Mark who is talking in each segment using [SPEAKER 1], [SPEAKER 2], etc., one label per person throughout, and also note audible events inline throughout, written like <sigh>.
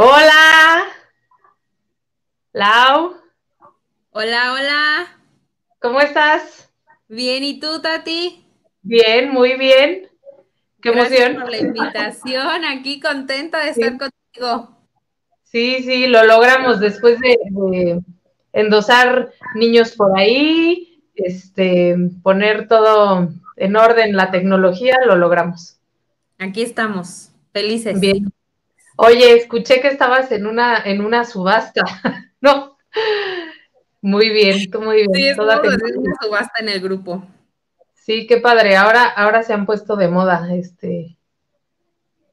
[SPEAKER 1] Hola. Lau.
[SPEAKER 2] Hola, hola.
[SPEAKER 1] ¿Cómo estás?
[SPEAKER 2] Bien, ¿y tú, Tati?
[SPEAKER 1] Bien, muy bien. Qué
[SPEAKER 2] Gracias
[SPEAKER 1] emoción.
[SPEAKER 2] por la invitación. Aquí contenta de estar contigo.
[SPEAKER 1] Sí, sí, lo logramos después de, de endosar niños por ahí, este, poner todo en orden, la tecnología, lo logramos.
[SPEAKER 2] Aquí estamos, felices.
[SPEAKER 1] Bien. Oye, escuché que estabas en una, en una subasta, <laughs> ¿no? Muy bien, tú muy bien.
[SPEAKER 2] Sí,
[SPEAKER 1] toda
[SPEAKER 2] una subasta en el grupo.
[SPEAKER 1] Sí, qué padre. Ahora, ahora se han puesto de moda este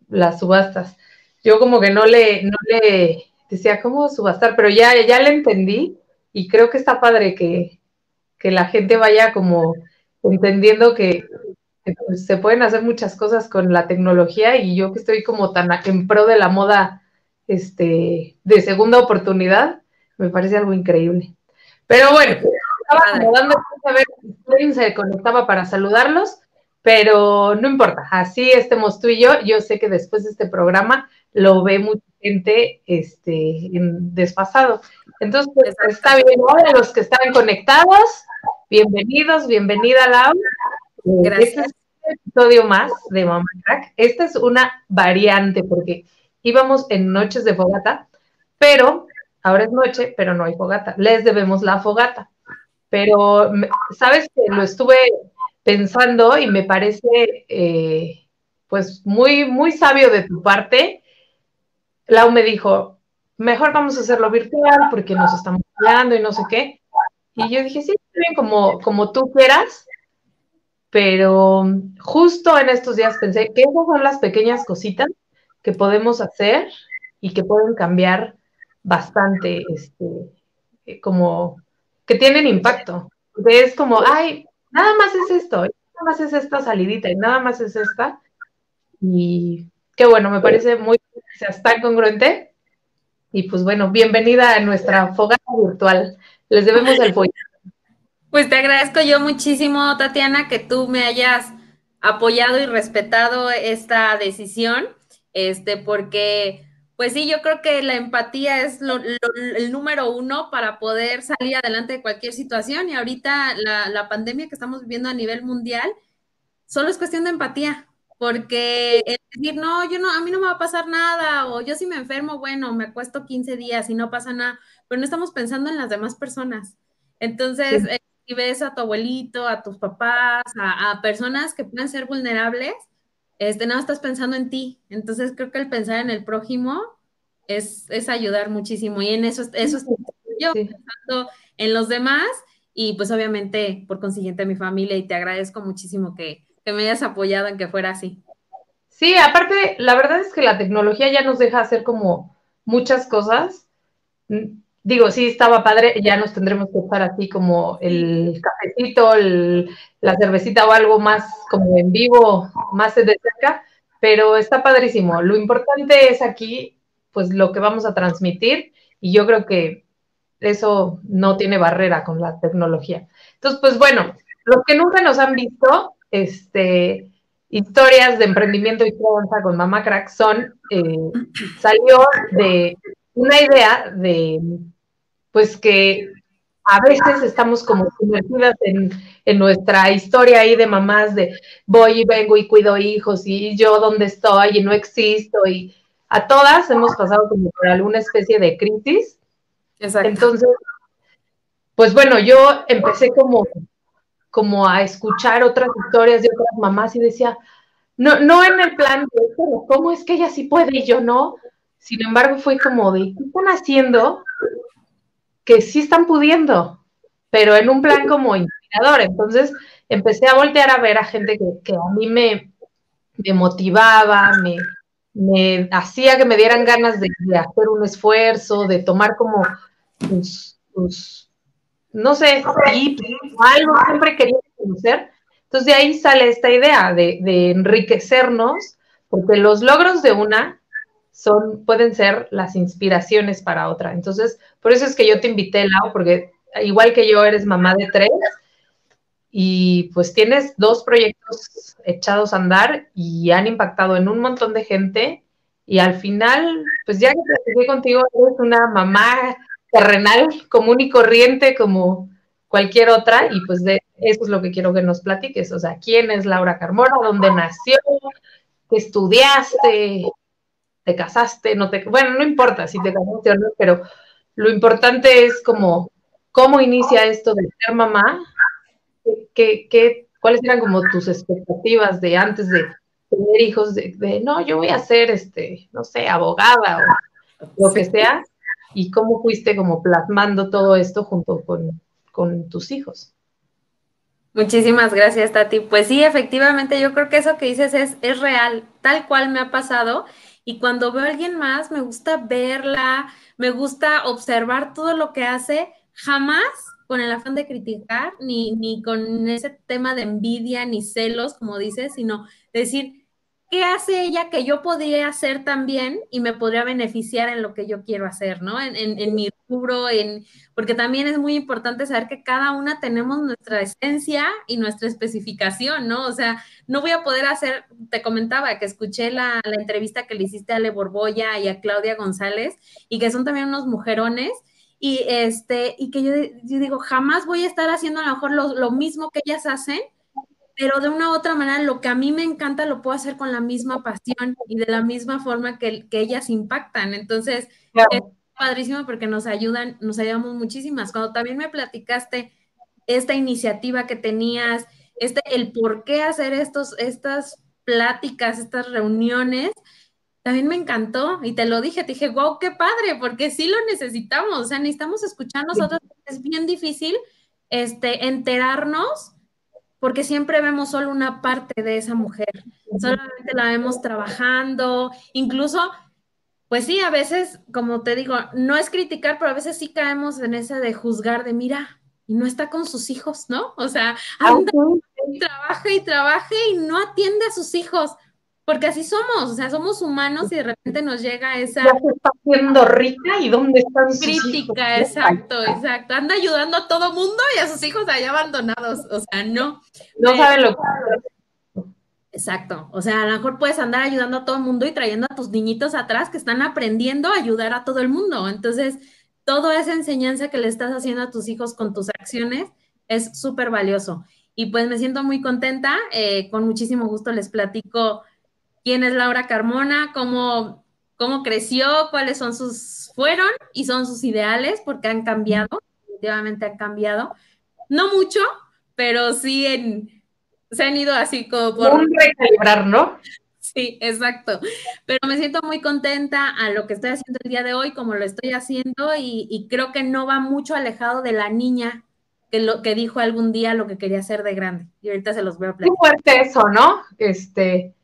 [SPEAKER 1] las subastas. Yo como que no le, no le decía cómo subastar, pero ya, ya le entendí y creo que está padre que, que la gente vaya como entendiendo que, se pueden hacer muchas cosas con la tecnología y yo que estoy como tan en pro de la moda este, de segunda oportunidad, me parece algo increíble. Pero bueno, estaba dando a ver si se conectaba para saludarlos, pero no importa, así estemos tú y yo, yo sé que después de este programa lo ve mucha gente este, en desfasado. Entonces, pues, está bien, ahora los que están conectados, bienvenidos, bienvenida Lau.
[SPEAKER 2] Gracias.
[SPEAKER 1] Este es un episodio más de Mamá Crack. Esta es una variante porque íbamos en noches de fogata, pero ahora es noche, pero no hay fogata. Les debemos la fogata. Pero, ¿sabes que Lo estuve pensando y me parece, eh, pues, muy, muy sabio de tu parte. Lau me dijo, mejor vamos a hacerlo virtual porque nos estamos hablando y no sé qué. Y yo dije, sí, bien, como, como tú quieras, pero justo en estos días pensé que esas son las pequeñas cositas que podemos hacer y que pueden cambiar bastante, este, como que tienen impacto. Es como, ay, nada más es esto, nada más es esta salidita y nada más es esta. Y qué bueno, me parece muy, o sea, está congruente. Y pues bueno, bienvenida a nuestra fogata virtual. Les debemos el pollo.
[SPEAKER 2] Pues te agradezco yo muchísimo, Tatiana, que tú me hayas apoyado y respetado esta decisión, este, porque, pues sí, yo creo que la empatía es lo, lo, el número uno para poder salir adelante de cualquier situación. Y ahorita la, la pandemia que estamos viviendo a nivel mundial, solo es cuestión de empatía, porque el decir, no, yo no, a mí no me va a pasar nada, o yo si me enfermo, bueno, me acuesto 15 días y no pasa nada, pero no estamos pensando en las demás personas. Entonces, sí. eh, si ves a tu abuelito, a tus papás, a, a, personas que pueden ser vulnerables, este, no estás pensando en ti. Entonces, creo que el pensar en el prójimo es, es ayudar muchísimo. Y en eso, eso estoy yo, sí. pensando en los demás y pues obviamente, por consiguiente, mi familia. Y te agradezco muchísimo que, que me hayas apoyado en que fuera así.
[SPEAKER 1] Sí, aparte, la verdad es que la tecnología ya nos deja hacer como muchas cosas. Digo, sí, estaba padre, ya nos tendremos que estar así como el cafecito, la cervecita o algo más como en vivo, más de cerca, pero está padrísimo. Lo importante es aquí, pues lo que vamos a transmitir y yo creo que eso no tiene barrera con la tecnología. Entonces, pues bueno, los que nunca nos han visto, este, historias de emprendimiento y crianza con Mamá Crack son, eh, salió de una idea de, pues que a veces estamos como sumergidas en, en, nuestra historia ahí de mamás de voy y vengo y cuido hijos y yo dónde estoy y no existo y a todas hemos pasado como por alguna especie de crisis.
[SPEAKER 2] Exacto.
[SPEAKER 1] Entonces, pues bueno, yo empecé como como a escuchar otras historias de otras mamás y decía, no, no en el plan de, ¿cómo es que ella sí puede y yo no? Sin embargo, fue como de, ¿qué están haciendo? Que sí están pudiendo, pero en un plan como inspirador. Entonces, empecé a voltear a ver a gente que, que a mí me, motivaba, me, hacía que me dieran ganas de, hacer un esfuerzo, de tomar como tus no sé, algo siempre quería conocer. Entonces de ahí sale esta idea de, de, enriquecernos, porque los logros de una son, pueden ser las inspiraciones para otra. Entonces, por eso es que yo te invité, Lau, porque igual que yo eres mamá de tres, y pues tienes dos proyectos echados a andar y han impactado en un montón de gente y al final, pues ya que contigo, eres una mamá terrenal, común y corriente como cualquier otra, y pues de eso es lo que quiero que nos platiques, o sea, ¿quién es Laura Carmona? ¿Dónde nació? ¿Qué estudiaste? ¿Te casaste? No te, bueno, no importa si te casaste o no, pero lo importante es como cómo inicia esto de ser mamá, ¿Qué, qué, cuáles eran como tus expectativas de antes de tener hijos, de, de, no, yo voy a ser, este, no sé, abogada o lo que sea, y cómo fuiste como plasmando todo esto junto con, con tus hijos.
[SPEAKER 2] Muchísimas gracias, Tati. Pues sí, efectivamente, yo creo que eso que dices es, es real, tal cual me ha pasado. Y cuando veo a alguien más, me gusta verla, me gusta observar todo lo que hace. Jamás con el afán de criticar, ni, ni con ese tema de envidia, ni celos, como dices, sino decir, ¿qué hace ella que yo podría hacer también y me podría beneficiar en lo que yo quiero hacer, ¿no? En, mi rubro, en, porque también es muy importante saber que cada una tenemos nuestra esencia y nuestra especificación, ¿no? O sea, no voy a poder hacer, te comentaba que escuché la, la entrevista que le hiciste a Ale Borboya y a Claudia González y que son también unos mujerones y este, y que yo, digo, jamás voy a estar haciendo a lo mejor lo, mismo que ellas hacen, pero de una u otra manera lo que a mí me encanta lo puedo hacer con la misma pasión y de la misma forma que, que ellas impactan. Entonces, es padrísimo porque nos ayudan, nos ayudamos muchísimas. Cuando también me platicaste esta iniciativa que tenías, este, el por qué hacer estos, estas pláticas, estas reuniones, también me encantó. Y te lo dije, te dije, wow, qué padre, porque sí lo necesitamos, o sea, necesitamos escuchar nosotros, es bien difícil este, enterarnos porque siempre vemos solo una parte de esa mujer, solamente la vemos trabajando, incluso, pues sí, a veces, como te digo, no es criticar, pero a veces sí caemos en esa de juzgar, de mira, y no está con sus hijos, ¿no? O sea, anda, y trabaja y trabaja y no atiende a sus hijos. Porque así somos, o sea, somos humanos y de repente nos llega esa...
[SPEAKER 1] Ya se está haciendo rica y dónde están sus
[SPEAKER 2] Crítica, exacto, exacto. Anda ayudando a todo mundo y a sus hijos allá abandonados, o sea, no.
[SPEAKER 1] No saben lo que...
[SPEAKER 2] Exacto, o sea, a lo mejor puedes andar ayudando a todo el mundo y trayendo a tus niñitos atrás que están aprendiendo a ayudar a todo el mundo. Entonces, toda esa enseñanza que le estás haciendo a tus hijos con tus acciones es súper valioso. Y pues me siento muy contenta, eh, con muchísimo gusto les platico quién es Laura Carmona, cómo, cómo creció, cuáles son sus, fueron y son sus ideales, porque han cambiado, definitivamente han cambiado. No mucho, pero sí en, se han ido así como por...
[SPEAKER 1] Un recalibrar, ¿no?
[SPEAKER 2] Sí, exacto. Pero me siento muy contenta a lo que estoy haciendo el día de hoy, como lo estoy haciendo, y, y creo que no va mucho alejado de la niña que, lo, que dijo algún día lo que quería hacer de grande. Y ahorita se los a platicar.
[SPEAKER 1] Muy fuerte eso, ¿no? Este,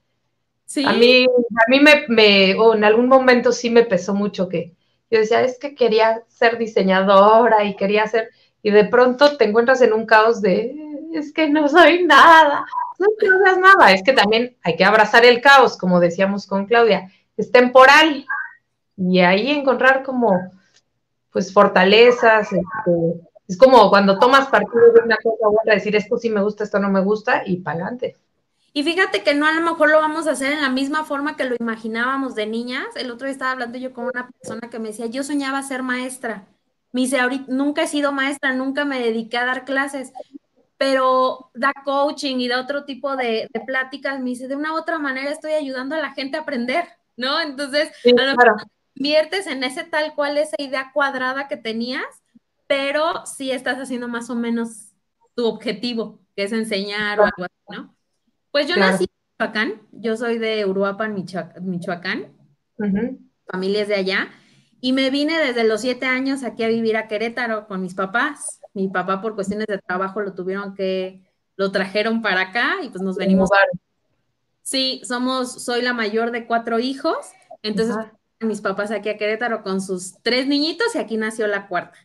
[SPEAKER 1] a mí, a mí me, en algún momento sí me pesó mucho que yo decía, es que quería ser diseñadora y quería ser, y de pronto te encuentras en un caos de, es que no soy nada, no nada, es que también hay que abrazar el caos, como decíamos con Claudia, es temporal, y ahí encontrar como, pues, fortalezas, este, es como cuando tomas partido de una cosa u otra, decir, esto sí me gusta, esto no me gusta, y para adelante.
[SPEAKER 2] Y fíjate que no a lo mejor lo vamos a hacer en la misma forma que lo imaginábamos de niñas. El otro día estaba hablando yo con una persona que me decía, yo soñaba ser maestra. Me dice, ahorita nunca he sido maestra, nunca me dediqué a dar clases, pero da coaching y da otro tipo de, pláticas. Me dice, de una u otra manera estoy ayudando a la gente a aprender, ¿no? Entonces, a lo mejor inviertes en ese tal cual, esa idea cuadrada que tenías, pero sí estás haciendo más o menos tu objetivo, que es enseñar o algo así, ¿no? Pues yo nací en Michoacán, yo soy de Uruapan, Michoacán, familia es de allá, y me vine desde los siete años aquí a vivir a Querétaro con mis papás. Mi papá por cuestiones de trabajo lo tuvieron que, lo trajeron para acá y pues nos venimos. Sí, somos, soy la mayor de cuatro hijos, entonces mis papás aquí a Querétaro con sus tres niñitos y aquí nació la cuarta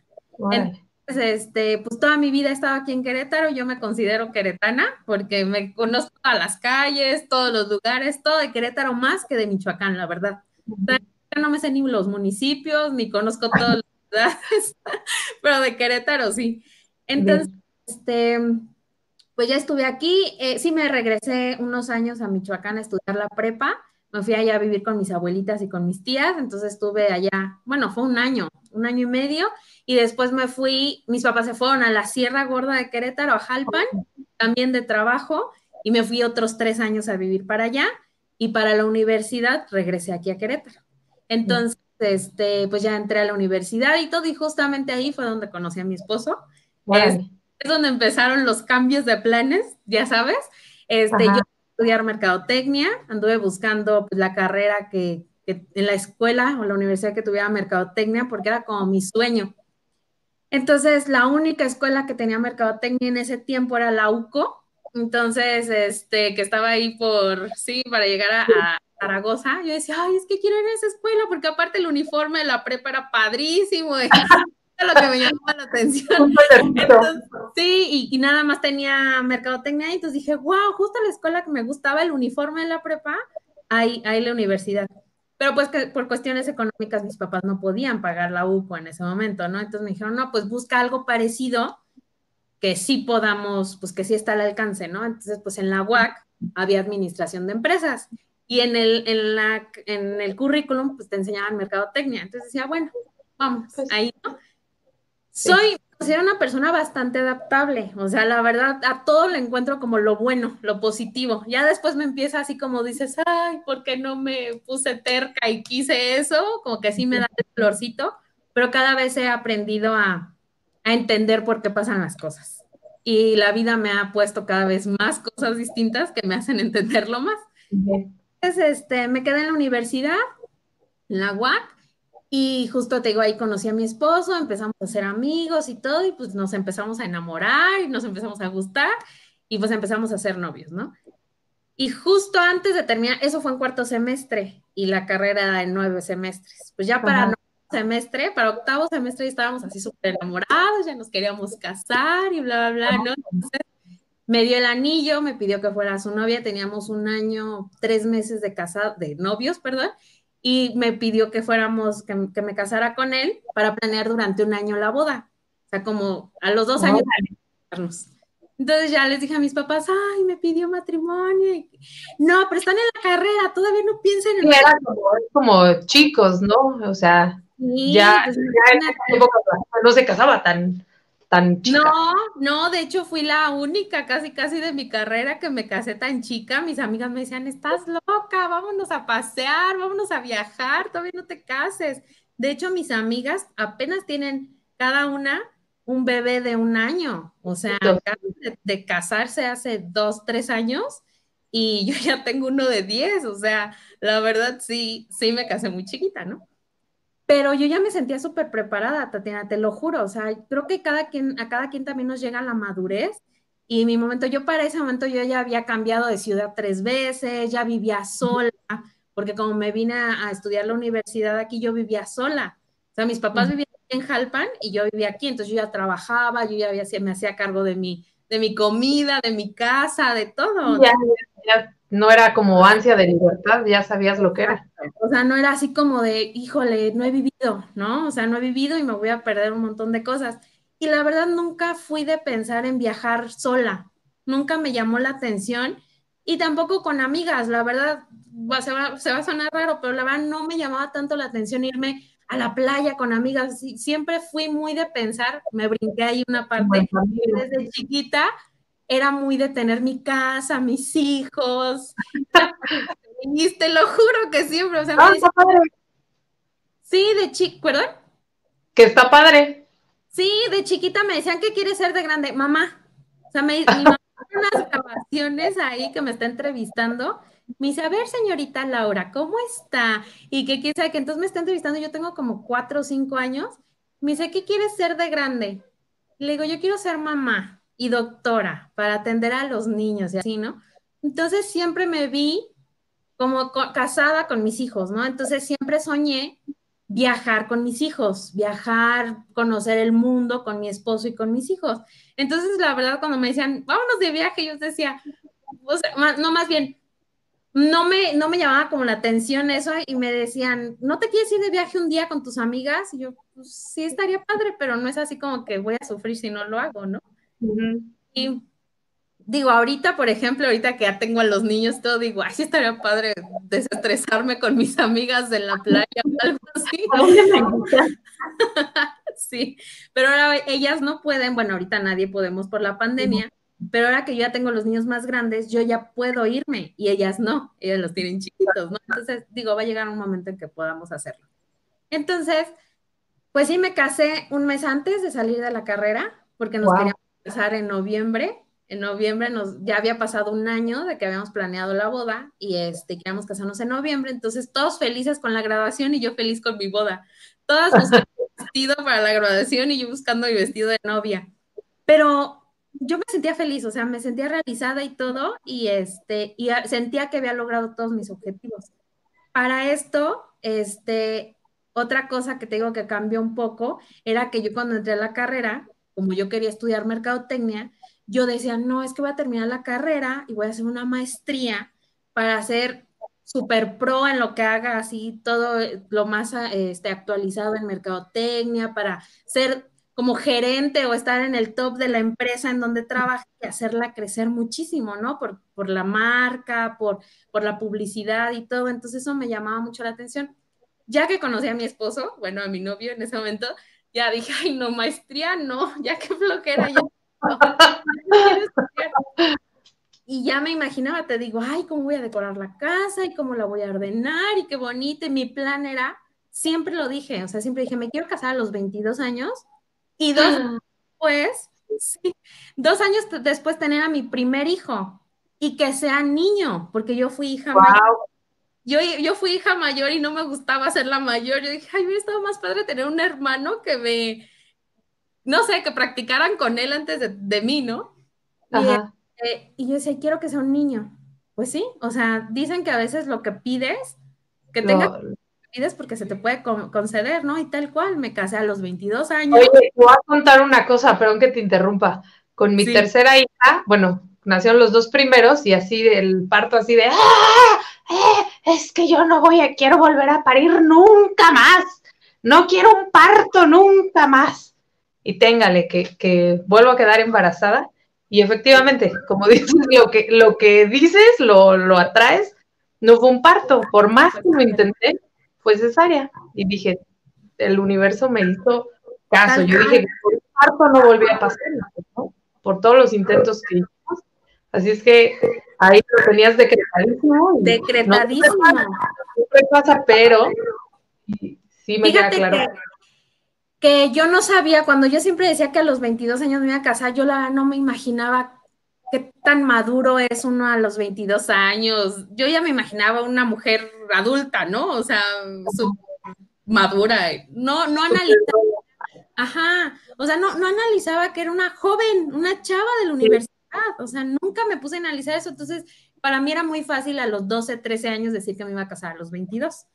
[SPEAKER 2] este, pues toda mi vida he estado aquí en Querétaro, yo me considero queretana porque me conozco a las calles, todos los lugares, todo de Querétaro más que de Michoacán, la verdad. no me sé ni los municipios, ni conozco todas las <laughs> ciudades, pero de Querétaro sí. Entonces, este, pues ya estuve aquí, eh, sí me regresé unos años a Michoacán a estudiar la prepa, me fui allá a vivir con mis abuelitas y con mis tías, entonces estuve allá, bueno, fue un año, un año y medio, y después me fui, mis papás se fueron a la Sierra Gorda de Querétaro, a Jalpan, también de trabajo, y me fui otros tres años a vivir para allá, y para la universidad regresé aquí a Querétaro. Entonces, este, pues ya entré a la universidad y todo, y justamente ahí fue donde conocí a mi esposo. Es, donde empezaron los cambios de planes, ya sabes. Este, yo estudiar mercadotecnia, anduve buscando pues, la carrera que, en la escuela o la universidad que tuviera mercadotecnia porque era como mi sueño. Entonces, la única escuela que tenía mercadotecnia en ese tiempo era la UCO, entonces, este, que estaba ahí por, sí, para llegar a, Zaragoza, yo decía, ay, es que quiero ir a esa escuela, porque aparte el uniforme de la prepa era padrísimo, <laughs> lo que me llamaba la atención. Sí, y, nada más tenía mercadotecnia, y entonces dije, wow, justo la escuela que me gustaba, el uniforme de la prepa, ahí, ahí la universidad. Pero pues que por cuestiones económicas mis papás no podían pagar la UCO en ese momento, ¿no? Entonces me dijeron, no, pues busca algo parecido que sí podamos, pues que sí está al alcance, ¿no? Entonces, pues en la UAC había administración de empresas y en el, en la, en el currículum, pues te enseñaban mercadotecnia. Entonces decía, bueno, vamos, pues ahí, ¿no? Soy, era una persona bastante adaptable, o sea, la verdad, a todo le encuentro como lo bueno, lo positivo. Ya después me empieza así como dices, ay, ¿por qué no me puse terca y quise eso? Como que sí me da el florcito, pero cada vez he aprendido a, a entender por qué pasan las cosas. Y la vida me ha puesto cada vez más cosas distintas que me hacen <laughs> entenderlo más. Entonces, este, me quedé en la universidad, en la UAC, y justo te digo, ahí conocí a mi esposo, empezamos a ser amigos y todo, y pues nos empezamos a enamorar y nos empezamos a gustar, y pues empezamos a ser novios, ¿no? Y justo antes de terminar, eso fue en cuarto semestre, y la carrera era en nueve semestres. Pues ya para semestre, para octavo semestre estábamos así súper enamorados, ya nos queríamos casar y bla, bla, bla, ¿no? Entonces, me dio el anillo, me pidió que fuera su novia, teníamos un año, tres meses de casado, de novios, perdón, y me pidió que fuéramos, que, me casara con él para planear durante un año la boda. O sea, como a los dos años. Entonces ya les dije a mis papás, ay, me pidió matrimonio. No, pero están en la carrera, todavía no piensen en...
[SPEAKER 1] Era como, como chicos, ¿no? O sea, ya, pues, no se casaba tan, tan chica.
[SPEAKER 2] No, no, de hecho fui la única casi casi de mi carrera que me casé tan chica. Mis amigas me decían, estás loca, vámonos a pasear, vámonos a viajar, todavía no te cases. De hecho, mis amigas apenas tienen cada una un bebé de un año, o sea, de, de casarse hace dos, tres años y yo ya tengo uno de diez, o sea, la verdad sí, sí me casé muy chiquita, ¿no? Pero yo ya me sentía súper preparada, Tatiana, te lo juro, o sea, creo que cada quien, a cada quien también nos llega la madurez y mi momento, yo para ese momento yo ya había cambiado de ciudad tres veces, ya vivía sola, porque como me vine a, estudiar la universidad aquí, yo vivía sola, o sea, mis papás vivían en Jalpan y yo vivía aquí, entonces yo ya trabajaba, yo ya había, me hacía cargo de mi, de mi comida, de mi casa, de todo.
[SPEAKER 1] Ya, ya, no era como ansia de libertad, ya sabías lo que era.
[SPEAKER 2] O sea, no era así como de, híjole, no he vivido, ¿no? O sea, no he vivido y me voy a perder un montón de cosas. Y la verdad nunca fui de pensar en viajar sola, nunca me llamó la atención y tampoco con amigas, la verdad, se va, se va a sonar raro, pero la verdad no me llamaba tanto la atención irme a la playa con amigas, siempre fui muy de pensar, me brinqué ahí una parte desde chiquita, era muy de tener mi casa, mis hijos. <laughs> y te lo juro que siempre, o sea, ah, padre. Sí, de chiquita, ¿perdón?
[SPEAKER 1] Que está padre.
[SPEAKER 2] Sí, de chiquita me decían que quieres ser de grande, mamá. O sea, me, <laughs> mi mamá unas grabaciones ahí que me está entrevistando. Me dice, a ver, señorita Laura, ¿cómo está? Y que quién sabe que entonces me está entrevistando, yo tengo como cuatro o cinco años. Me dice, ¿qué quieres ser de grande? Le digo, yo quiero ser mamá y doctora para atender a los niños y así, ¿no? Entonces siempre me vi como casada con mis hijos, ¿no? Entonces siempre soñé viajar con mis hijos, viajar, conocer el mundo con mi esposo y con mis hijos. Entonces, la verdad, cuando me decían, vámonos de viaje, yo decía, no, más bien, no me, no me llamaba como la atención eso y me decían, ¿no te quieres ir de viaje un día con tus amigas? Y yo, pues sí, estaría padre, pero no es así como que voy a sufrir si no lo hago, ¿no? Y digo, ahorita, por ejemplo, ahorita que ya tengo a los niños, todo digo, ay, sí estaría padre desestresarme con mis amigas en la playa o algo así. <laughs> <laughs> sí, pero ahora ellas no pueden, bueno, ahorita nadie podemos por la pandemia, pero ahora que yo ya tengo los niños más grandes, yo ya puedo irme y ellas no, ellas los tienen chiquitos, ¿no? Entonces, digo, va a llegar un momento en que podamos hacerlo. Entonces, pues sí, me casé un mes antes de salir de la carrera, porque nos queríamos casar en noviembre. En noviembre nos, ya había pasado un año de que habíamos planeado la boda y este, queríamos casarnos en noviembre, entonces todos felices con la graduación y yo feliz con mi boda. Todas <laughs> buscando vestido para la graduación y yo buscando mi vestido de novia. Pero yo me sentía feliz, o sea, me sentía realizada y todo, y este, y sentía que había logrado todos mis objetivos. Para esto, este, otra cosa que te digo que cambió un poco era que yo cuando entré a la carrera, como yo quería estudiar mercadotecnia, yo decía, no, es que voy a terminar la carrera y voy a hacer una maestría para ser super pro en lo que haga, así todo lo más este, actualizado en mercadotecnia, para ser como gerente o estar en el top de la empresa en donde trabaja y hacerla crecer muchísimo, ¿no? Por, por la marca, por, por la publicidad y todo. Entonces eso me llamaba mucho la atención. Ya que conocí a mi esposo, bueno, a mi novio en ese momento, ya dije, ay, no, maestría, no, <laughs> ya qué flojera. Ya, y ya me imaginaba, te digo, ay, cómo voy a decorar la casa y cómo la voy a ordenar y qué bonito. Y mi plan era, siempre lo dije, o sea, siempre dije, me quiero casar a los 22 años y dos ah. después, dos años después tener a mi primer hijo y que sea niño, porque yo fui hija mayor. Yo, yo fui hija mayor y no me gustaba ser la mayor. Yo dije, ay, hubiera estado más padre tener un hermano que me, no sé, que practicaran con él antes de, mí, ¿no? Este, y, yo decía, quiero que sea un niño. Pues sí, o sea, dicen que a veces lo que pides, que tenga pides porque se te puede conceder, ¿no? Y tal cual, me casé a los 22 años.
[SPEAKER 1] Oye, te voy a contar una cosa, perdón que te interrumpa. Con mi tercera hija, bueno, nacieron los dos primeros y así el parto así de, ¡ah! Eh, es que yo no voy a, quiero volver a parir nunca más. No quiero un parto nunca más. Y téngale que, que vuelvo a quedar embarazada. Y efectivamente, como <laughs> dices, lo que, lo que dices, lo, lo atraes. No fue un parto, por más que lo intenté, fue cesárea. Y dije, el universo me hizo caso. Yo dije que por parto no volvía a pasar, por todos los intentos que hicimos. Así es que ahí lo tenías decretadísimo.
[SPEAKER 2] Decretadísimo.
[SPEAKER 1] No pasa, pero sí me queda claro.
[SPEAKER 2] Que, yo no sabía, cuando yo siempre decía que a los 22 años me iba a casar, yo la no me imaginaba qué tan maduro es uno a los 22 años. Yo ya me imaginaba una mujer adulta, ¿no? O sea, madura. No, no analizaba. Ajá, o sea, no, no analizaba que era una joven, una chava de la universidad. O sea, nunca me puse a analizar eso. Entonces, para mí era muy fácil a los 12, 13 años decir que me iba a casar a los 22.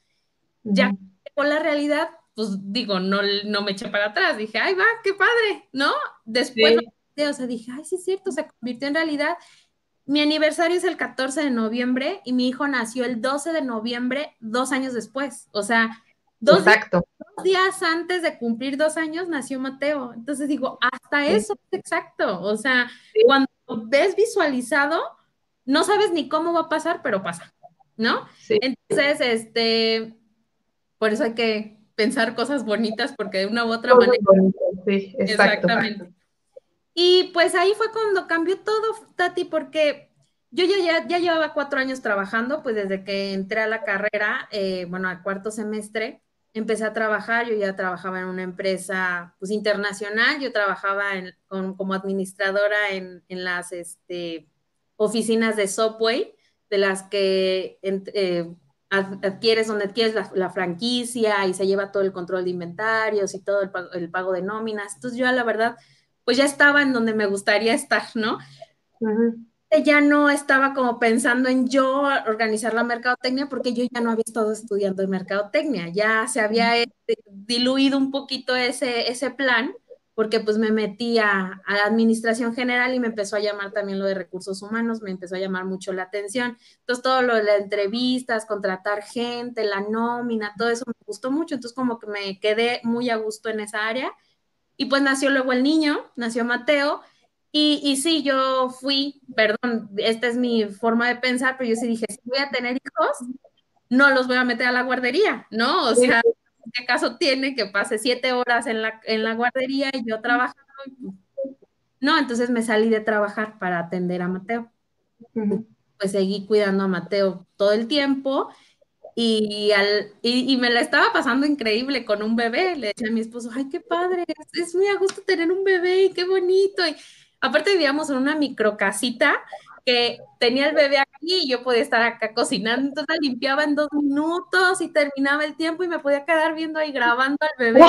[SPEAKER 2] Ya con la realidad, pues digo, no, no me eché para atrás. Dije, ay, va, qué padre, ¿no? Después o sea, dije, ay, sí es cierto, se convirtió en realidad. Mi aniversario es el 14 de noviembre y mi hijo nació el 12 de noviembre, dos años después. O sea, dos, días antes de cumplir dos años nació Mateo. Entonces digo, hasta eso es exacto. O sea, cuando ves visualizado, no sabes ni cómo va a pasar, pero pasa, ¿no? Entonces, este, por eso hay que pensar cosas bonitas porque de una u otra manera.
[SPEAKER 1] sí, exactamente.
[SPEAKER 2] Y pues ahí fue cuando cambió todo, Tati, porque yo ya, ya, llevaba cuatro años trabajando, pues desde que entré a la carrera, eh, bueno, al cuarto semestre, empecé a trabajar, yo ya trabajaba en una empresa pues internacional, yo trabajaba en, como administradora en, en las este, oficinas de Subway, de las que eh, adquieres donde adquieres la, franquicia y se lleva todo el control de inventarios y todo el pago de nóminas. Entonces yo la verdad pues ya estaba en donde me gustaría estar, ¿no? Ya no estaba como pensando en yo organizar la mercadotecnia porque yo ya no había estado estudiando mercadotecnia, ya se había este, diluido un poquito ese, ese plan porque pues me metí a, la administración general y me empezó a llamar también lo de recursos humanos, me empezó a llamar mucho la atención. Entonces todo lo de las entrevistas, contratar gente, la nómina, todo eso me gustó mucho, entonces como que me quedé muy a gusto en esa área y pues nació luego el niño, nació Mateo, Y, y sí, yo fui, perdón, esta es mi forma de pensar, pero yo sí dije, si voy a tener hijos, no los voy a meter a la guardería, ¿no? O sea, ¿qué caso tiene que pase siete horas en la, en la guardería y yo trabajando? No, entonces me salí de trabajar para atender a Mateo. Pues seguí cuidando a Mateo todo el tiempo y, al, y, me la estaba pasando increíble con un bebé. Le decía a mi esposo, ay, qué padre, es, muy a gusto tener un bebé y qué bonito. Y aparte vivíamos en una microcasita que tenía el bebé aquí y yo podía estar acá cocinando, entonces limpiaba en dos minutos y terminaba el tiempo y me podía quedar viendo ahí grabando al bebé.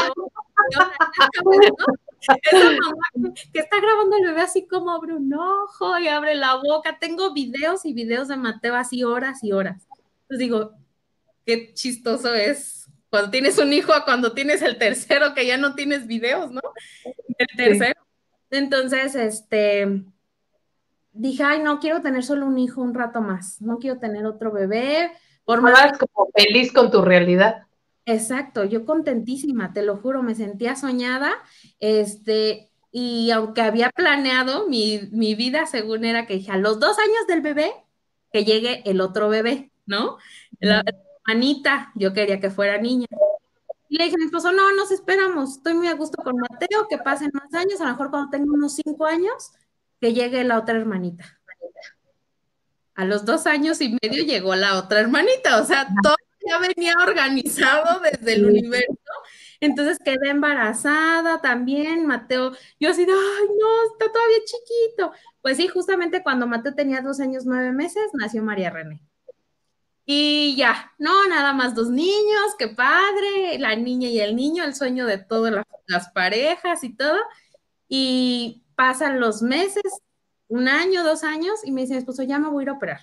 [SPEAKER 2] <laughs> Esa mamá que está grabando el bebé así como abre un ojo y abre la boca. Tengo videos y videos de Mateo así horas y horas. Entonces digo, qué chistoso es cuando tienes un hijo a cuando tienes el tercero que ya no tienes videos, ¿no? El tercero. Entonces, este, dije, ay, no, quiero tener solo un hijo un rato más, no quiero tener otro bebé.
[SPEAKER 1] Por más como feliz con tu realidad.
[SPEAKER 2] Exacto, yo contentísima, te lo juro, me sentía soñada, este, y aunque había planeado mi, vida según era que dije, a los dos años del bebé, que llegue el otro bebé, ¿no? La manita, yo quería que fuera niña. Y le dije a mi esposo, no, nos esperamos, estoy muy a gusto con Mateo, que pasen más años, a lo mejor cuando tenga unos cinco años, que llegue la otra hermanita. A los dos años y medio llegó la otra hermanita, o sea, todo ya venía organizado desde el universo. Entonces quedé embarazada también, Mateo. Yo así, ay, no, está todavía chiquito. Pues sí, justamente cuando Mateo tenía dos años, nueve meses, nació María René. Y ya, no, nada más dos niños, qué padre, la niña y el niño, el sueño de todas las, las parejas y todo. Y pasan los meses, un año, dos años, y me dice mi esposo, ya me voy a ir a operar.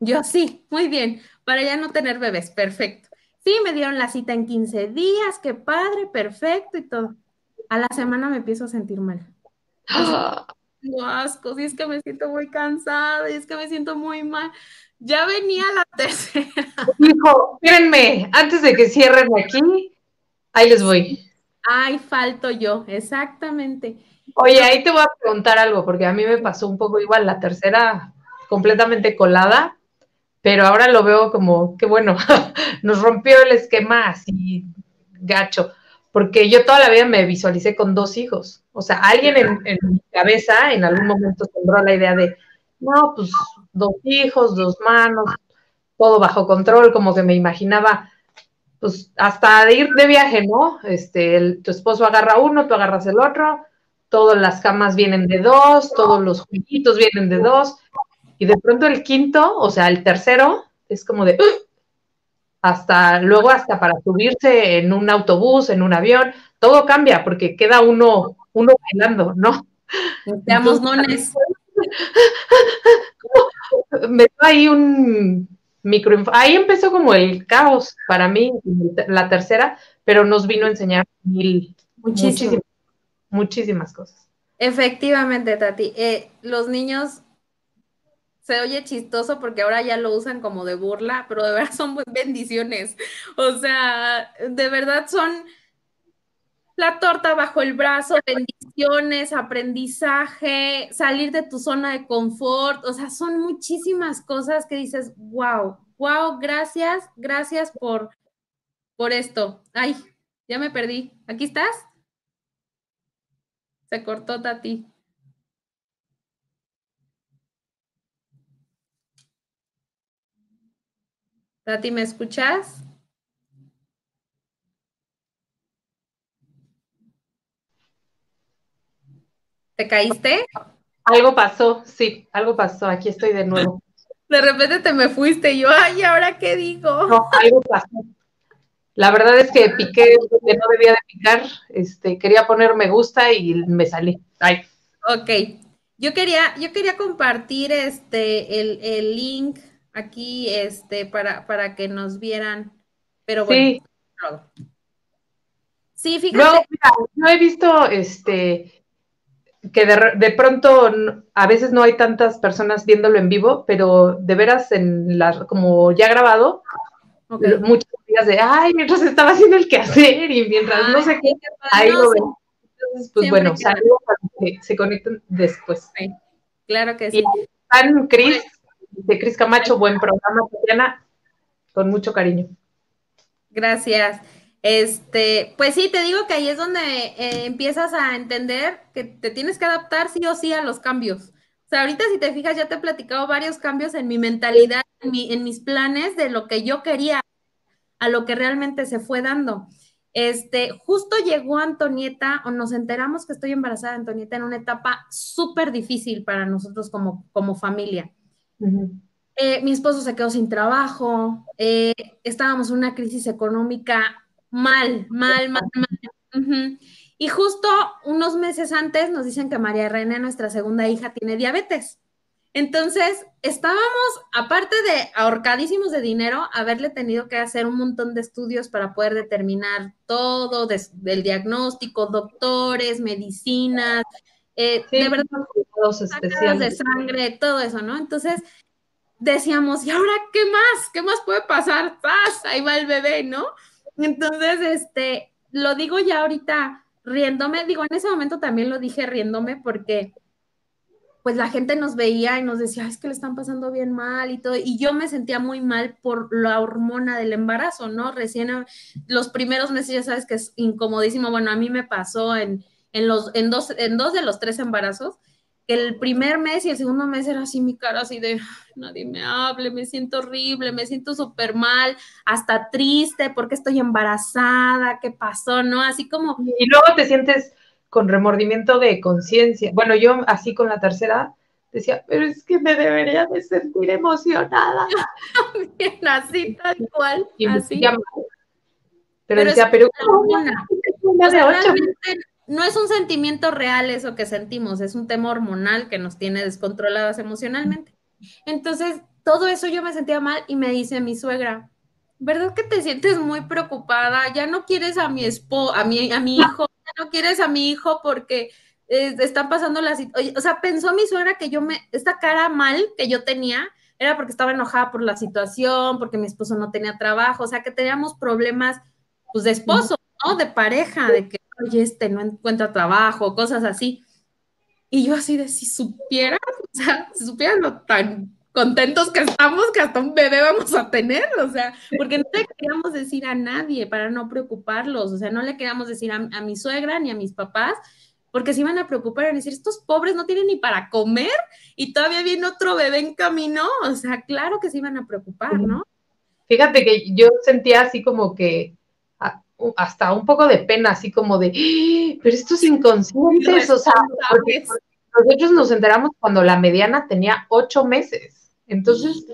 [SPEAKER 2] Yo sí, muy bien, para ya no tener bebés, perfecto. Sí, me dieron la cita en 15 días, qué padre, perfecto y todo. A la semana me empiezo a sentir mal. Tengo <gasps> asco, y es que me siento muy cansada, y es que me siento muy mal. Ya venía la tercera.
[SPEAKER 1] Hijo, espérenme, antes de que cierren aquí, ahí les voy.
[SPEAKER 2] Ay, falto yo, exactamente.
[SPEAKER 1] Oye, ahí te voy a preguntar algo, porque a mí me pasó un poco igual, la tercera completamente colada, pero ahora lo veo como que bueno, <laughs> nos rompió el esquema así gacho, porque yo toda la vida me visualicé con dos hijos. O sea, alguien en, mi cabeza en algún momento sembró la idea de, no, pues dos hijos, dos manos, todo bajo control, como que me imaginaba, pues hasta de ir de viaje, ¿no? Este, tu esposo agarra uno, tú agarras el otro, todas las camas vienen de dos, todos los juguitos vienen de dos, y de pronto el quinto, o sea, el tercero, es como de, hasta luego, hasta para subirse en un autobús, en un avión, todo cambia porque queda uno, uno bailando, ¿no?
[SPEAKER 2] Seamos nones. <laughs>
[SPEAKER 1] Me dio ahí un micro, ahí empezó como el caos para mí, la tercera, pero nos vino a enseñar mil, muchísimas cosas.
[SPEAKER 2] Efectivamente, Tati. Eh, los niños se oye chistoso porque ahora ya lo usan como de burla, pero de verdad son <laughs> bendiciones. O sea, de verdad son la torta bajo el brazo, bendiciones, aprendizaje, salir de tu zona de confort. O sea, son muchísimas cosas que dices, wow, wow, gracias, gracias por, por esto. Ay, ya me perdí. ¿Aquí estás? Se cortó Tati. Tati, ¿me escuchas? ¿Te caíste?
[SPEAKER 1] Algo pasó, sí, algo pasó. Aquí estoy de nuevo.
[SPEAKER 2] De repente te me fuiste y yo, ay, ¿ahora qué digo?
[SPEAKER 1] No, algo pasó. La verdad es que piqué donde no debía de picar, este, quería poner me gusta y me salí. Ay.
[SPEAKER 2] Ok. Yo quería, yo quería compartir este el, link aquí este, para, para que nos vieran. Pero bueno. Sí,
[SPEAKER 1] sí fíjate. No, he visto este que de, pronto a veces no hay tantas personas viéndolo en vivo, pero de veras en la, como ya grabado, muchos días de, ay, mientras estaba haciendo el quehacer y mientras no sé qué, ahí lo ven. Entonces, pues bueno, saludos que se conecten después.
[SPEAKER 2] claro que sí.
[SPEAKER 1] Y Cris, de Cris Camacho, buen programa, Tatiana, con mucho cariño.
[SPEAKER 2] Gracias. Este, pues sí, te digo que ahí es donde eh, empiezas a entender que te tienes que adaptar sí o sí a los cambios. O sea, ahorita si te fijas, ya te he platicado varios cambios en mi mentalidad, en, en mis planes de lo que yo quería a lo que realmente se fue dando. Este, justo llegó Antonieta, o nos enteramos que estoy embarazada de Antonieta en una etapa súper difícil para nosotros como, como familia. Eh, mi esposo se quedó sin trabajo, eh, estábamos en una crisis económica mal, mal, mal, mal. Y justo unos meses antes nos dicen que María Reina, nuestra segunda hija, tiene diabetes. Entonces, estábamos, aparte de ahorcadísimos de dinero, haberle tenido que hacer un montón de estudios para poder determinar todo del diagnóstico, doctores, medicinas, eh, de verdad, especiales de sangre, todo eso, ¿no? Entonces, decíamos, ¿y ahora qué más? ¿Qué más puede pasar? ¡Paz! Ahí va el bebé, ¿no? Entonces, este, lo digo ya ahorita riéndome, digo, en ese momento también lo dije riéndome porque pues la gente nos veía y nos decía, es que le están pasando bien mal y todo, y yo me sentía muy mal por la hormona del embarazo, ¿no? Recién los primeros meses ya sabes que es incomodísimo, bueno, a mí me pasó en, en, los, en, dos, en dos de los tres embarazos, que el primer mes y el segundo mes era así mi cara así de, nadie me hable, me siento horrible, me siento súper mal, hasta triste porque estoy embarazada, ¿qué pasó? ¿No? Así como...
[SPEAKER 1] Y luego te sientes con remordimiento de conciencia. Bueno, yo así con la tercera decía, pero es que me debería de sentir emocionada. <laughs>
[SPEAKER 2] Bien, así, tal cual. así.
[SPEAKER 1] Pero, decía, pero
[SPEAKER 2] no es un sentimiento real eso que sentimos, es un tema hormonal que nos tiene descontroladas emocionalmente. Entonces, todo eso yo me sentía mal y me dice mi suegra, ¿verdad que te sientes muy preocupada? Ya no quieres a mi esposo, a mi, a mi hijo no quieres a mi hijo porque eh, están pasando las... O sea, pensó mi suegra que yo me... Esta cara mal que yo tenía era porque estaba enojada por la situación, porque mi esposo no tenía trabajo, o sea, que teníamos problemas, pues, de esposo, ¿no? De pareja, de que, oye, este no encuentra trabajo, cosas así. Y yo así de, si supieras, <laughs> o sea, si supieras lo tan contentos que estamos, que hasta un bebé vamos a tener, o sea, porque no le queríamos decir a nadie para no preocuparlos, o sea, no le queríamos decir a, mi suegra ni a mis papás, porque se iban a preocupar y decir, estos pobres no tienen ni para comer y todavía viene otro bebé en camino, o sea, claro que se iban a preocupar, ¿no?
[SPEAKER 1] Fíjate que yo sentía así como que hasta un poco de pena, así como de, ¡Ah! pero estos inconscientes, o sea, nosotros nos enteramos cuando la mediana tenía ocho meses. Entonces,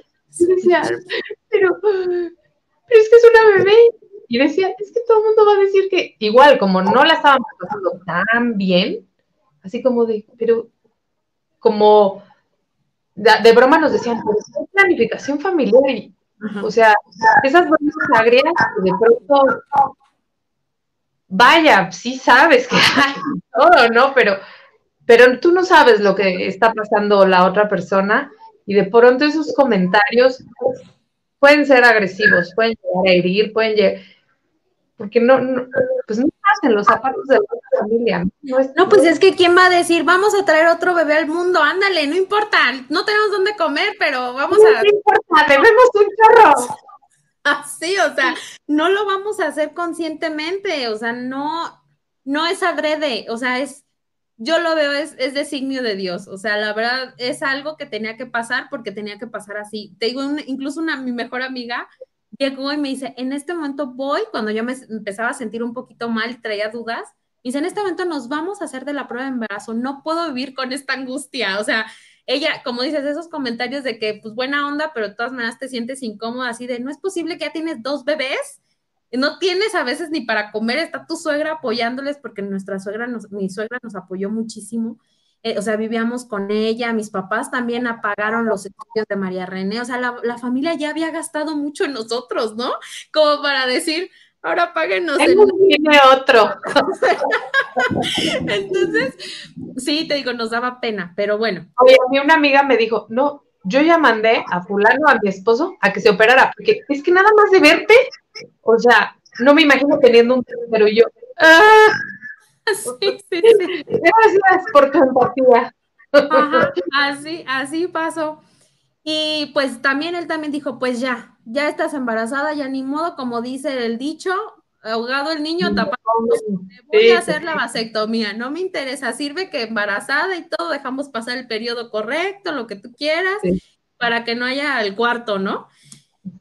[SPEAKER 1] decía, pero, pero es que es una bebé. Y decía, es que todo el mundo va a decir que, igual, como no la estaban pasando tan bien, así como de, pero, como, de, broma nos decían, pero es planificación familiar. Y, o sea, esas buenas agrias de pronto, vaya, sí sabes que hay todo, ¿no? Pero, pero tú no sabes lo que está pasando la otra persona y de pronto esos comentarios pueden ser agresivos, pueden llegar a herir, pueden llegar, porque no, pues no hacen los zapatos de la familia.
[SPEAKER 2] No, pues es que quién va a decir, vamos a traer otro bebé al mundo, ándale, no importa, no tenemos dónde comer, pero vamos a...
[SPEAKER 1] No importa, debemos un chorro. <laughs>
[SPEAKER 2] Así, o sea, no lo vamos a hacer conscientemente, o sea, no, no es adrede, o sea, es yo lo veo es, es designio de Dios, o sea, la verdad es algo que tenía que pasar porque tenía que pasar así. Te digo, incluso una, mi mejor amiga llegó y me dice, en este momento voy, cuando yo me empezaba a sentir un poquito mal, traía dudas, y dice, en este momento nos vamos a hacer de la prueba de embarazo, no puedo vivir con esta angustia, o sea, ella, como dices, esos comentarios de que, pues buena onda, pero de todas maneras te sientes incómoda, así de, no es posible que ya tienes dos bebés no tienes a veces ni para comer, está tu suegra apoyándoles porque nuestra suegra, nos, mi suegra nos apoyó muchísimo. Eh, o sea, vivíamos con ella, mis papás también apagaron los estudios de María René, o sea, la, familia ya había gastado mucho en nosotros, ¿no? Como para decir, ahora páguenos.
[SPEAKER 1] El... Tiene otro. <laughs>
[SPEAKER 2] Entonces, sí, te digo, nos daba pena, pero bueno.
[SPEAKER 1] Oye, a mí una amiga me dijo, no, yo ya mandé a fulano, a mi esposo, a que se operara, porque es que nada más de verte, o sea, no me imagino teniendo un pero yo, ah, <laughs> sí, sí, sí. Gracias por tu empatía.
[SPEAKER 2] así, así pasó. Y pues también él también dijo, pues ya, ya estás embarazada, ya ni modo, como dice el dicho, ahogado el niño, tapado. Voy a hacer la vasectomía, no me interesa, sirve que embarazada y todo, dejamos pasar el periodo correcto, lo que tú quieras, para que no haya el cuarto, ¿no?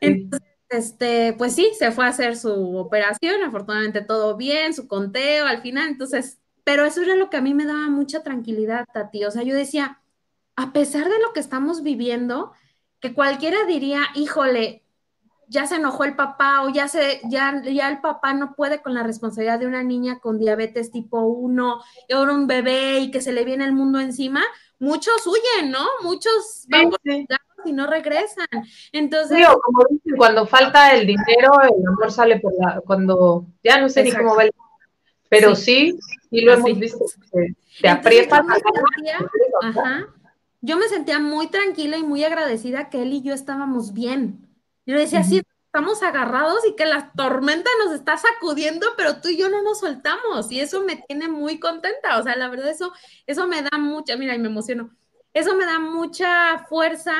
[SPEAKER 2] Entonces, este, pues sí, se fue a hacer su operación, afortunadamente todo bien, su conteo al final, entonces, pero eso era lo que a mí me daba mucha tranquilidad, Tati, o sea, yo decía, a pesar de lo que estamos viviendo, que cualquiera diría, híjole, ya se enojó el papá o ya, se, ya, ya el papá no puede con la responsabilidad de una niña con diabetes tipo 1 y ahora un bebé y que se le viene el mundo encima, muchos huyen, ¿no? Muchos van y no regresan. Entonces,
[SPEAKER 1] como dicen, cuando falta el dinero, el amor sale por la, cuando ya no sé ni cómo va el pero sí, sí, lo hemos visto, te aprieta.
[SPEAKER 2] Ajá, yo me sentía muy tranquila y muy agradecida que él y yo estábamos bien yo le decía, sí, estamos agarrados y que la tormenta nos está sacudiendo, pero tú y yo no nos soltamos y eso me tiene muy contenta. O sea, la verdad, eso, eso me da mucha, mira, y me emociono, eso me da mucha fuerza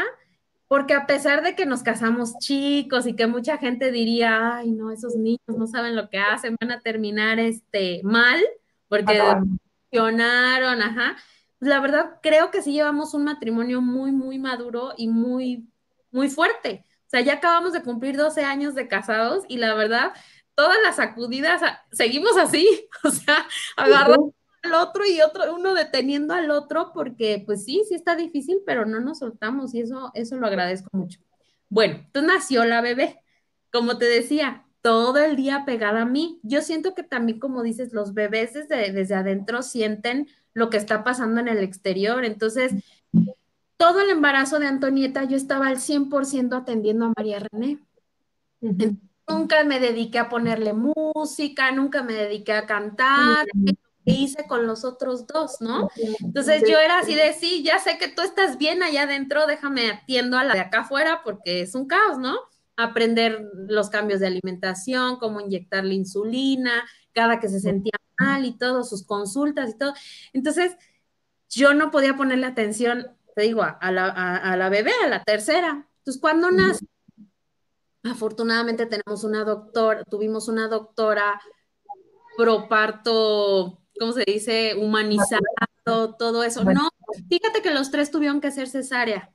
[SPEAKER 2] porque a pesar de que nos casamos chicos y que mucha gente diría, ay, no, esos niños no saben lo que hacen, van a terminar este, mal porque funcionaron, ajá. La verdad, creo que sí llevamos un matrimonio muy, muy maduro y muy, muy fuerte. O sea, ya acabamos de cumplir 12 años de casados y la verdad, todas las sacudidas, seguimos así, <laughs> o sea, agarrando al otro y otro, uno deteniendo al otro, porque pues sí, sí está difícil, pero no nos soltamos y eso, eso lo agradezco mucho. Bueno, entonces nació la bebé. Como te decía, todo el día pegada a mí. Yo siento que también, como dices, los bebés desde, desde adentro sienten lo que está pasando en el exterior. Entonces, todo el embarazo de Antonieta yo estaba al 100% atendiendo a María René. Nunca me dediqué a ponerle música, nunca me dediqué a cantar, que hice con los otros dos, ¿no? Entonces yo era así de, sí, ya sé que tú estás bien allá adentro, déjame atiendo a la de acá afuera porque es un caos, ¿no? Aprender los cambios de alimentación, cómo inyectarle insulina, cada que se sentía mal y todo, sus consultas y todo. Entonces, yo no podía ponerle atención te digo, a la, bebé, a la tercera. Entonces, cuando nace, afortunadamente tenemos una doctora, tuvimos una doctora pro parto, ¿cómo se dice? Humanizado, todo eso. No, fíjate que los tres tuvieron que ser cesárea.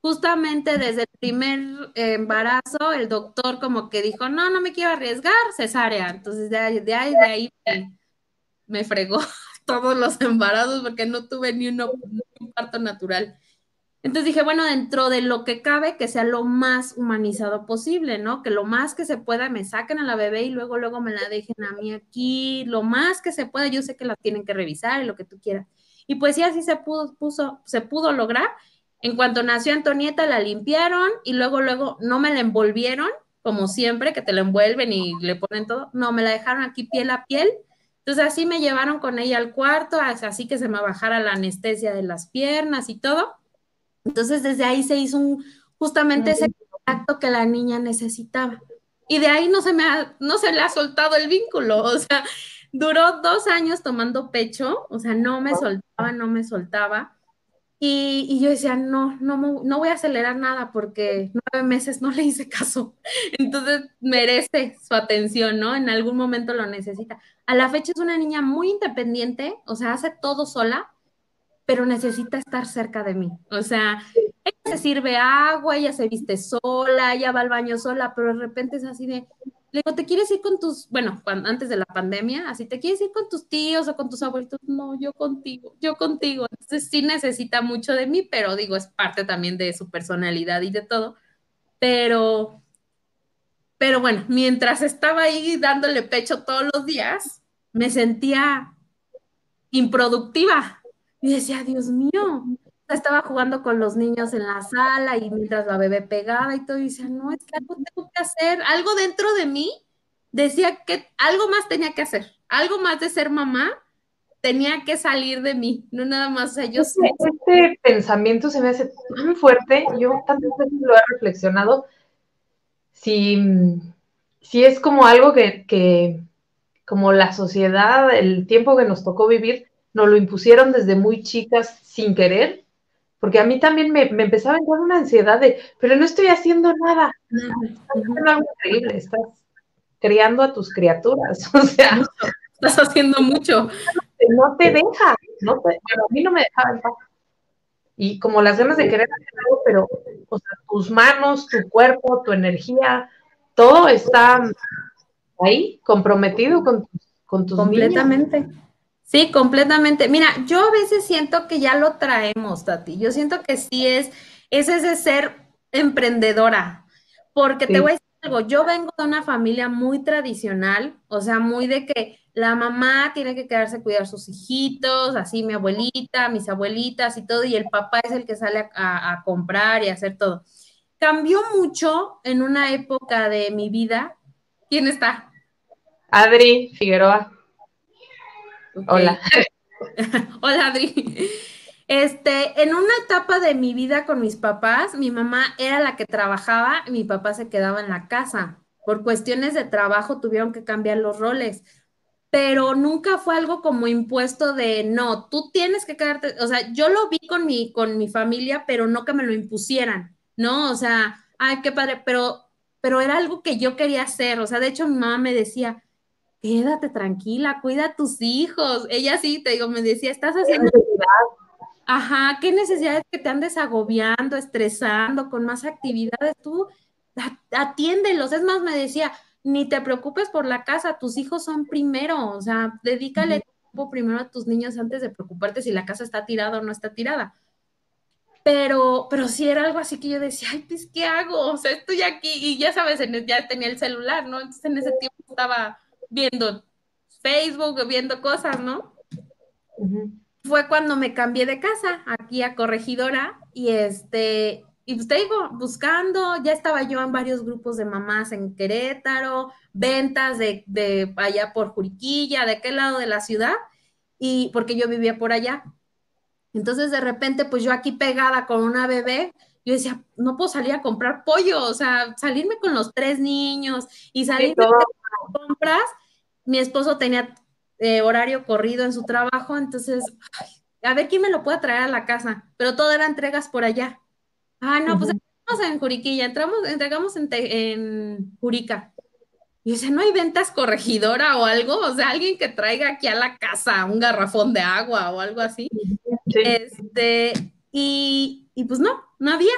[SPEAKER 2] Justamente desde el primer embarazo, el doctor como que dijo, no, no me quiero arriesgar, cesárea. Entonces, de ahí, de ahí, me, fregó <laughs> todos los embarazos porque no tuve ni, uno, un parto natural. Entonces dije, bueno, dentro de lo que cabe, que sea lo más humanizado posible, ¿no? Que lo más que se pueda me saquen a la bebé y luego, luego me la dejen a mí aquí, lo más que se pueda, yo sé que la tienen que revisar y lo que tú quieras. Y pues sí, así se pudo, puso, se pudo lograr. En cuanto nació Antonieta, la limpiaron y luego, luego no me la envolvieron, como siempre, que te la envuelven y le ponen todo. No, me la dejaron aquí piel a piel. Entonces así me llevaron con ella al cuarto, así que se me bajara la anestesia de las piernas y todo entonces desde ahí se hizo un, justamente ese contacto que la niña necesitaba. Y de ahí no se, me no se le ha soltado el vínculo, o sea, duró dos años tomando pecho, o sea, no me soltaba, no me soltaba. Y, yo decía, no, no, no voy a acelerar nada porque nueve meses no le hice caso. <laughs> Entonces merece su atención, ¿no? En algún momento lo necesita. A la fecha es una niña muy independiente, o sea, hace todo sola, pero necesita estar cerca de mí. O sea, ella se sirve agua, ella se viste sola, ella va al baño sola, pero de repente es así de, le digo, ¿te quieres ir con tus, bueno, antes de la pandemia, así, ¿te quieres ir con tus tíos o con tus abuelitos? No, yo contigo, yo contigo. Entonces sí necesita mucho de mí, pero digo, es parte también de su personalidad y de todo. Pero, pero bueno, mientras estaba ahí dándole pecho todos los días, me sentía improductiva, y decía, Dios mío, estaba jugando con los niños en la sala y mientras la bebé pegaba y todo, y decía, no, es que algo tengo que hacer, algo dentro de mí decía que algo más tenía que hacer, algo más de ser mamá tenía que salir de mí, no nada más, o sea, yo
[SPEAKER 1] este, este pensamiento se me hace tan fuerte, yo tantas veces lo he reflexionado, si, si es como algo que, que como la sociedad, el tiempo que nos tocó vivir, nos lo impusieron desde muy chicas sin querer, porque a mí también me, empezaba a entrar una ansiedad de, pero no estoy haciendo nada. Estás haciendo algo increíble, estás criando a tus criaturas, <laughs> o sea.
[SPEAKER 2] Estás haciendo mucho.
[SPEAKER 1] No te deja, no te, a mí no me dejaba en paz. Y como las ganas de querer hacer algo, pero, o sea, tus manos, tu cuerpo, tu energía, todo está ahí comprometido con, con tus
[SPEAKER 2] Completamente. Sí, completamente. Mira, yo a veces siento que ya lo traemos, Tati. Yo siento que sí es, es ese ser emprendedora. Porque te voy a decir algo, yo vengo de una familia muy tradicional, o sea, muy de que la mamá tiene que quedarse a cuidar sus hijitos, así mi abuelita, mis abuelitas y todo, y el papá es el que sale a, a comprar y a hacer todo. Cambió mucho en una época de mi vida. ¿Quién está?
[SPEAKER 1] Adri Figueroa. Hola. <laughs>
[SPEAKER 2] Hola, Adri. Este, en una etapa de mi vida con mis papás, mi mamá era la que trabajaba y mi papá se quedaba en la casa. Por cuestiones de trabajo tuvieron que cambiar los roles, pero nunca fue algo como impuesto de no, tú tienes que quedarte, o sea, yo lo vi con mi, con mi familia, pero no que me lo impusieran, ¿no? O sea, ay, qué padre, pero, pero era algo que yo quería hacer, o sea, de hecho mi mamá me decía, quédate tranquila, cuida a tus hijos. Ella sí, te digo, me decía, estás haciendo... Ajá, ¿qué necesidad es que te andes agobiando, estresando con más actividades? Tú atiéndelos. Es más, me decía, ni te preocupes por la casa, tus hijos son primero, o sea, dedícale tiempo primero a tus niños antes de preocuparte si la casa está tirada o no está tirada. Pero, pero sí era algo así que yo decía, ay, pues, ¿qué hago? O sea, estoy aquí y ya sabes, ya tenía el celular, ¿no? Entonces en ese tiempo estaba viendo Facebook, viendo cosas, ¿no? Fue cuando me cambié de casa aquí a Corregidora y este, y pues te digo, buscando, ya estaba yo en varios grupos de mamás en Querétaro, ventas de, de allá por Juriquilla, de aquel lado de la ciudad, y porque yo vivía por allá. Entonces de repente, pues yo aquí pegada con una bebé, yo decía, no puedo salir a comprar pollo, o sea, salirme con los tres niños y salir de compras mi esposo tenía eh, horario corrido en su trabajo, entonces, a ver quién me lo puede traer a la casa, pero todo era entregas por allá. Ah, no, pues entramos en Juriquilla, entramos, entregamos en, en Jurica. Y dice, ¿no hay ventas corregidora o algo? O sea, alguien que traiga aquí a la casa un garrafón de agua o algo así. Este, y, y pues no, no había.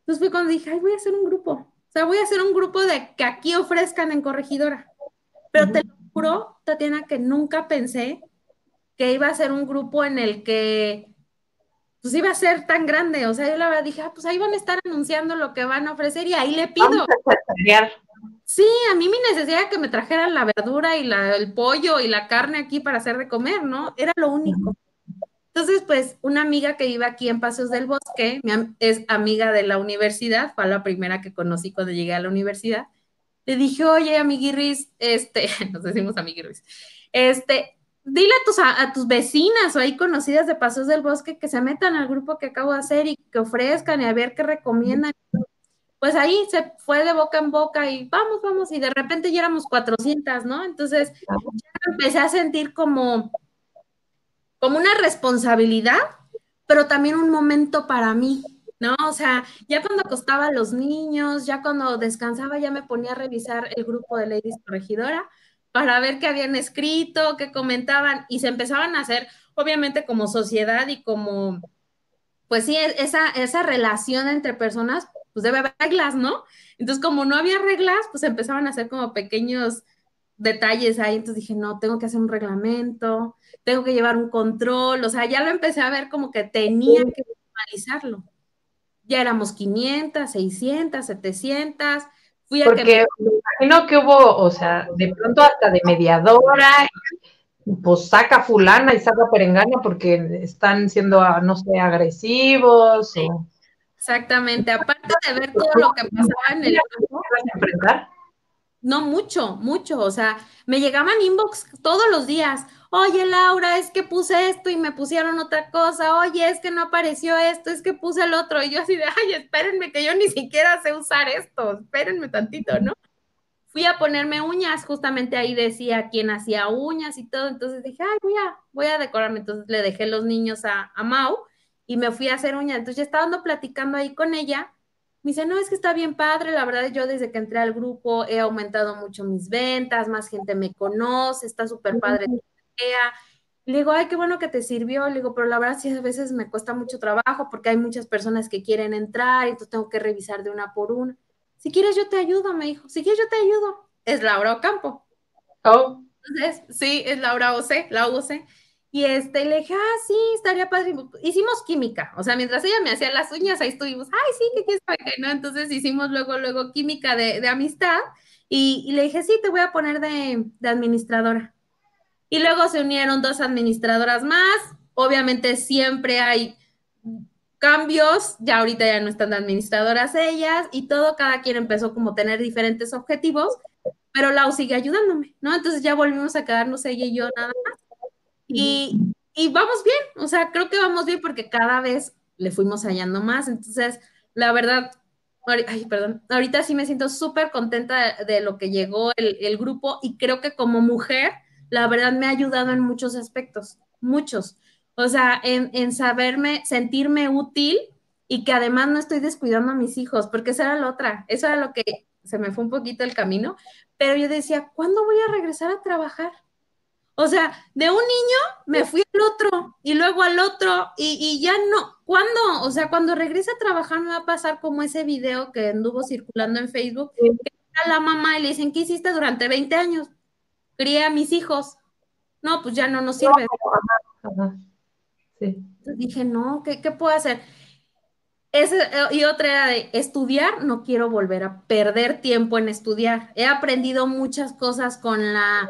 [SPEAKER 2] Entonces fue cuando dije, ay, voy a hacer un grupo. O sea, voy a hacer un grupo de que aquí ofrezcan en corregidora. Pero te lo juro, Tatiana, que nunca pensé que iba a ser un grupo en el que pues iba a ser tan grande. O sea, yo la verdad dije, ah, pues ahí van a estar anunciando lo que van a ofrecer y ahí le pido. Sí, a mí mi necesidad de que me trajeran la verdura y la, el pollo y la carne aquí para hacer de comer, ¿no? Era lo único. Entonces, pues, una amiga que vive aquí en Paseos del Bosque, es amiga de la universidad, fue la primera que conocí cuando llegué a la universidad, le dije, oye, amiguirris, este, <laughs> nos decimos amiguirris, este, dile a tus, a, tus vecinas o ahí conocidas de Pasos del Bosque que se metan al grupo que acabo de hacer y que ofrezcan y a ver qué recomiendan. Pues ahí se fue de boca en boca y vamos, vamos, y de repente ya éramos 400, ¿no? Entonces ya empecé a sentir como, como una responsabilidad, pero también un momento para mí, ¿no? O sea, ya cuando acostaba a los niños, ya cuando descansaba, ya me ponía a revisar el grupo de Ladies Corregidora para ver qué habían escrito, qué comentaban, y se empezaban a hacer, obviamente, como sociedad y como, pues sí, e-, esa, esa relación entre personas, pues debe haber reglas, ¿no? Entonces, como no había reglas, pues empezaban a hacer como pequeños detalles ahí, entonces dije, no, tengo que hacer un reglamento, tengo que llevar un control, o sea, ya lo empecé a ver como que tenía que normalizarlo ya éramos 500, 600, 700. Fui a
[SPEAKER 1] Porque que me... imagino que hubo, o sea, de pronto hasta de mediadora, pues saca fulana y saca perengana porque están siendo, no sé, agresivos.
[SPEAKER 2] Exactamente, aparte de ver todo lo que pasaba en el enfrentar? No, mucho, mucho. O sea, me llegaban inbox todos los días oye Laura, es que puse esto y me pusieron otra cosa, oye, es que no apareció esto, es que puse el otro, y yo así de, ay, espérenme que yo ni siquiera sé usar esto, espérenme tantito, ¿no? fui a ponerme uñas, justamente ahí decía quién hacía uñas y todo, entonces dije, ay, voy a, voy a decorarme, entonces le dejé los niños a, a Mau y me fui a hacer uñas, entonces ya estaba platicando ahí con ella, me dice, no, es que está bien padre, la verdad yo desde que entré al grupo he aumentado mucho mis ventas, más gente me conoce, está súper padre. Le digo, ay, qué bueno que te sirvió. Le digo, pero la verdad sí a veces me cuesta mucho trabajo porque hay muchas personas que quieren entrar y entonces tengo que revisar de una por una. Si quieres yo te ayudo, me dijo. Si quieres yo te ayudo. Es Laura Ocampo.
[SPEAKER 1] Oh.
[SPEAKER 2] Entonces, sí, es Laura OC, la UC. Y este, le dije, ah, sí, estaría padre. Hicimos química, o sea, mientras ella me hacía las uñas, ahí estuvimos, ay, sí, que quieres saber, ¿no? Entonces hicimos luego, luego química de, de amistad y, le dije, sí, te voy a poner de, de administradora. Y luego se unieron dos administradoras más. Obviamente siempre hay cambios, ya ahorita ya no están de administradoras ellas y todo, cada quien empezó como a tener diferentes objetivos, pero Lau sigue ayudándome, ¿no? Entonces ya volvimos a quedarnos ella y yo nada más. Y, y vamos bien, o sea, creo que vamos bien porque cada vez le fuimos hallando más. Entonces, la verdad, ay, perdón, ahorita sí me siento súper contenta de, lo que llegó el, el grupo y creo que como mujer, la verdad me ha ayudado en muchos aspectos, muchos. O sea, en, saberme, sentirme útil y que además no estoy descuidando a mis hijos, porque esa era la otra, eso era lo que se me fue un poquito el camino, pero yo decía, ¿cuándo voy a regresar a trabajar? O sea, de un niño me fui al otro y luego al otro y, y, ya no. ¿Cuándo? O sea, cuando regrese a trabajar me va a pasar como ese video que anduvo circulando en Facebook, que a la mamá y le dicen, ¿qué hiciste durante 20 años? Crié a mis hijos. No, pues ya no nos sirve. Sí. Entonces dije, no, ¿qué, ¿qué, puedo hacer? Ese, y otra era de estudiar, no quiero volver a perder tiempo en estudiar. He aprendido muchas cosas con la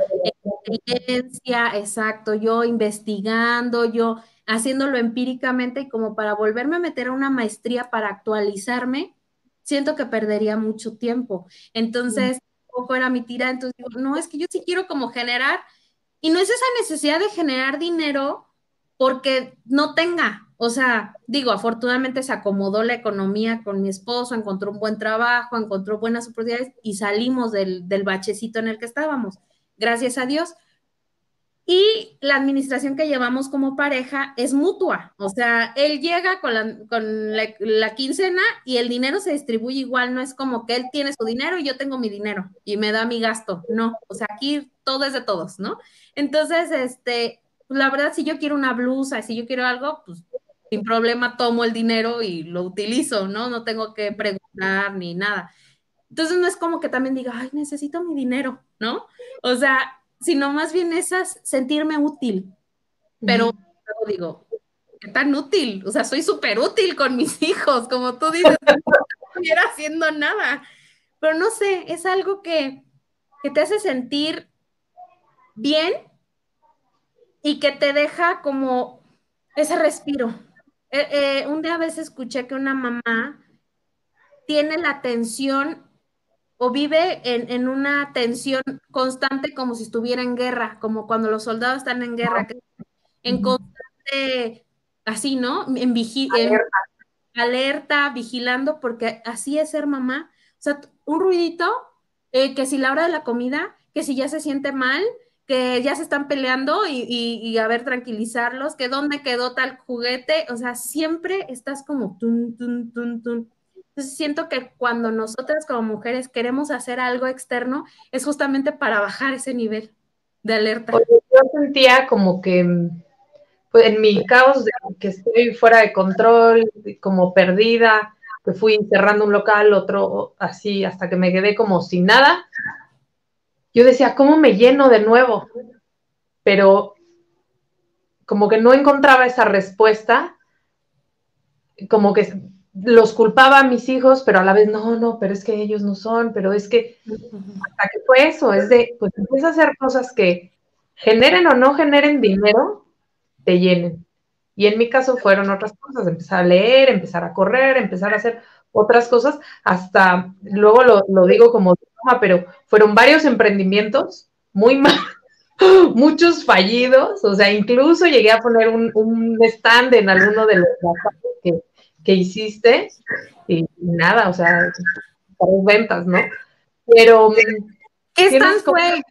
[SPEAKER 2] experiencia, exacto, yo investigando, yo haciéndolo empíricamente y como para volverme a meter a una maestría para actualizarme, siento que perdería mucho tiempo. Entonces, poco era mi tira, entonces digo, no, es que yo sí quiero como generar, y no es esa necesidad de generar dinero porque no tenga, o sea, digo, afortunadamente se acomodó la economía con mi esposo, encontró un buen trabajo, encontró buenas oportunidades y salimos del, del bachecito en el que estábamos, gracias a Dios, y la administración que llevamos como pareja es mutua, o sea, él llega con, la, con la, quincena y el dinero se distribuye igual, no es como que él tiene su dinero y yo tengo mi dinero y me da mi gasto, no, o sea, aquí todo es de todos, ¿no? Entonces, este, la verdad, si yo quiero una blusa, si yo quiero algo, pues sin problema tomo el dinero y lo utilizo, ¿no? No tengo que preguntar ni nada. Entonces no es como que también diga, ay, necesito mi dinero, ¿no? O sea, sino más bien esas, sentirme útil. Pero luego digo, ¿qué tan útil? O sea, soy súper útil con mis <laughs> hijos, como tú dices, no estuviera haciendo nada. Pero no sé, es algo que, que te hace sentir bien y que te deja como ese respiro. Eh, eh, un día a veces escuché que una mamá tiene la atención o vive en, una tensión constante como si estuviera en guerra, como cuando los soldados están en guerra, en constante, así, ¿no? En, alerta. vigilando, porque así es ser mamá. O sea, un ruidito, eh, que si la hora de la comida, que si ya se siente mal, que ya se están peleando y, y, a ver, tranquilizarlos, que dónde quedó tal juguete, o sea, siempre estás como tun, tun, tun, tun. Entonces siento que cuando nosotras como mujeres queremos hacer algo externo es justamente para bajar ese nivel de alerta.
[SPEAKER 1] yo sentía como que pues, en mi caos de que estoy fuera de control, como perdida, que fui cerrando un local, otro así, hasta que me quedé como sin nada. Yo decía, ¿cómo me lleno de nuevo? Pero como que no encontraba esa respuesta, como que los culpaba a mis hijos, pero a la vez, no, no, pero es que ellos no son, pero es que, hasta que fue eso, es de, pues empieza a hacer cosas que generen o no generen dinero, te llenen. Y en mi caso fueron otras cosas, empezar a leer, empezar a correr, empezar a hacer otras cosas, hasta, luego lo, digo como pero fueron varios emprendimientos muy <laughs> mal, muchos fallidos, o sea, incluso llegué a poner un, un stand en alguno de los que que hiciste y, nada, o sea, ventas, ¿no? Pero
[SPEAKER 2] ¿Qué stand fue?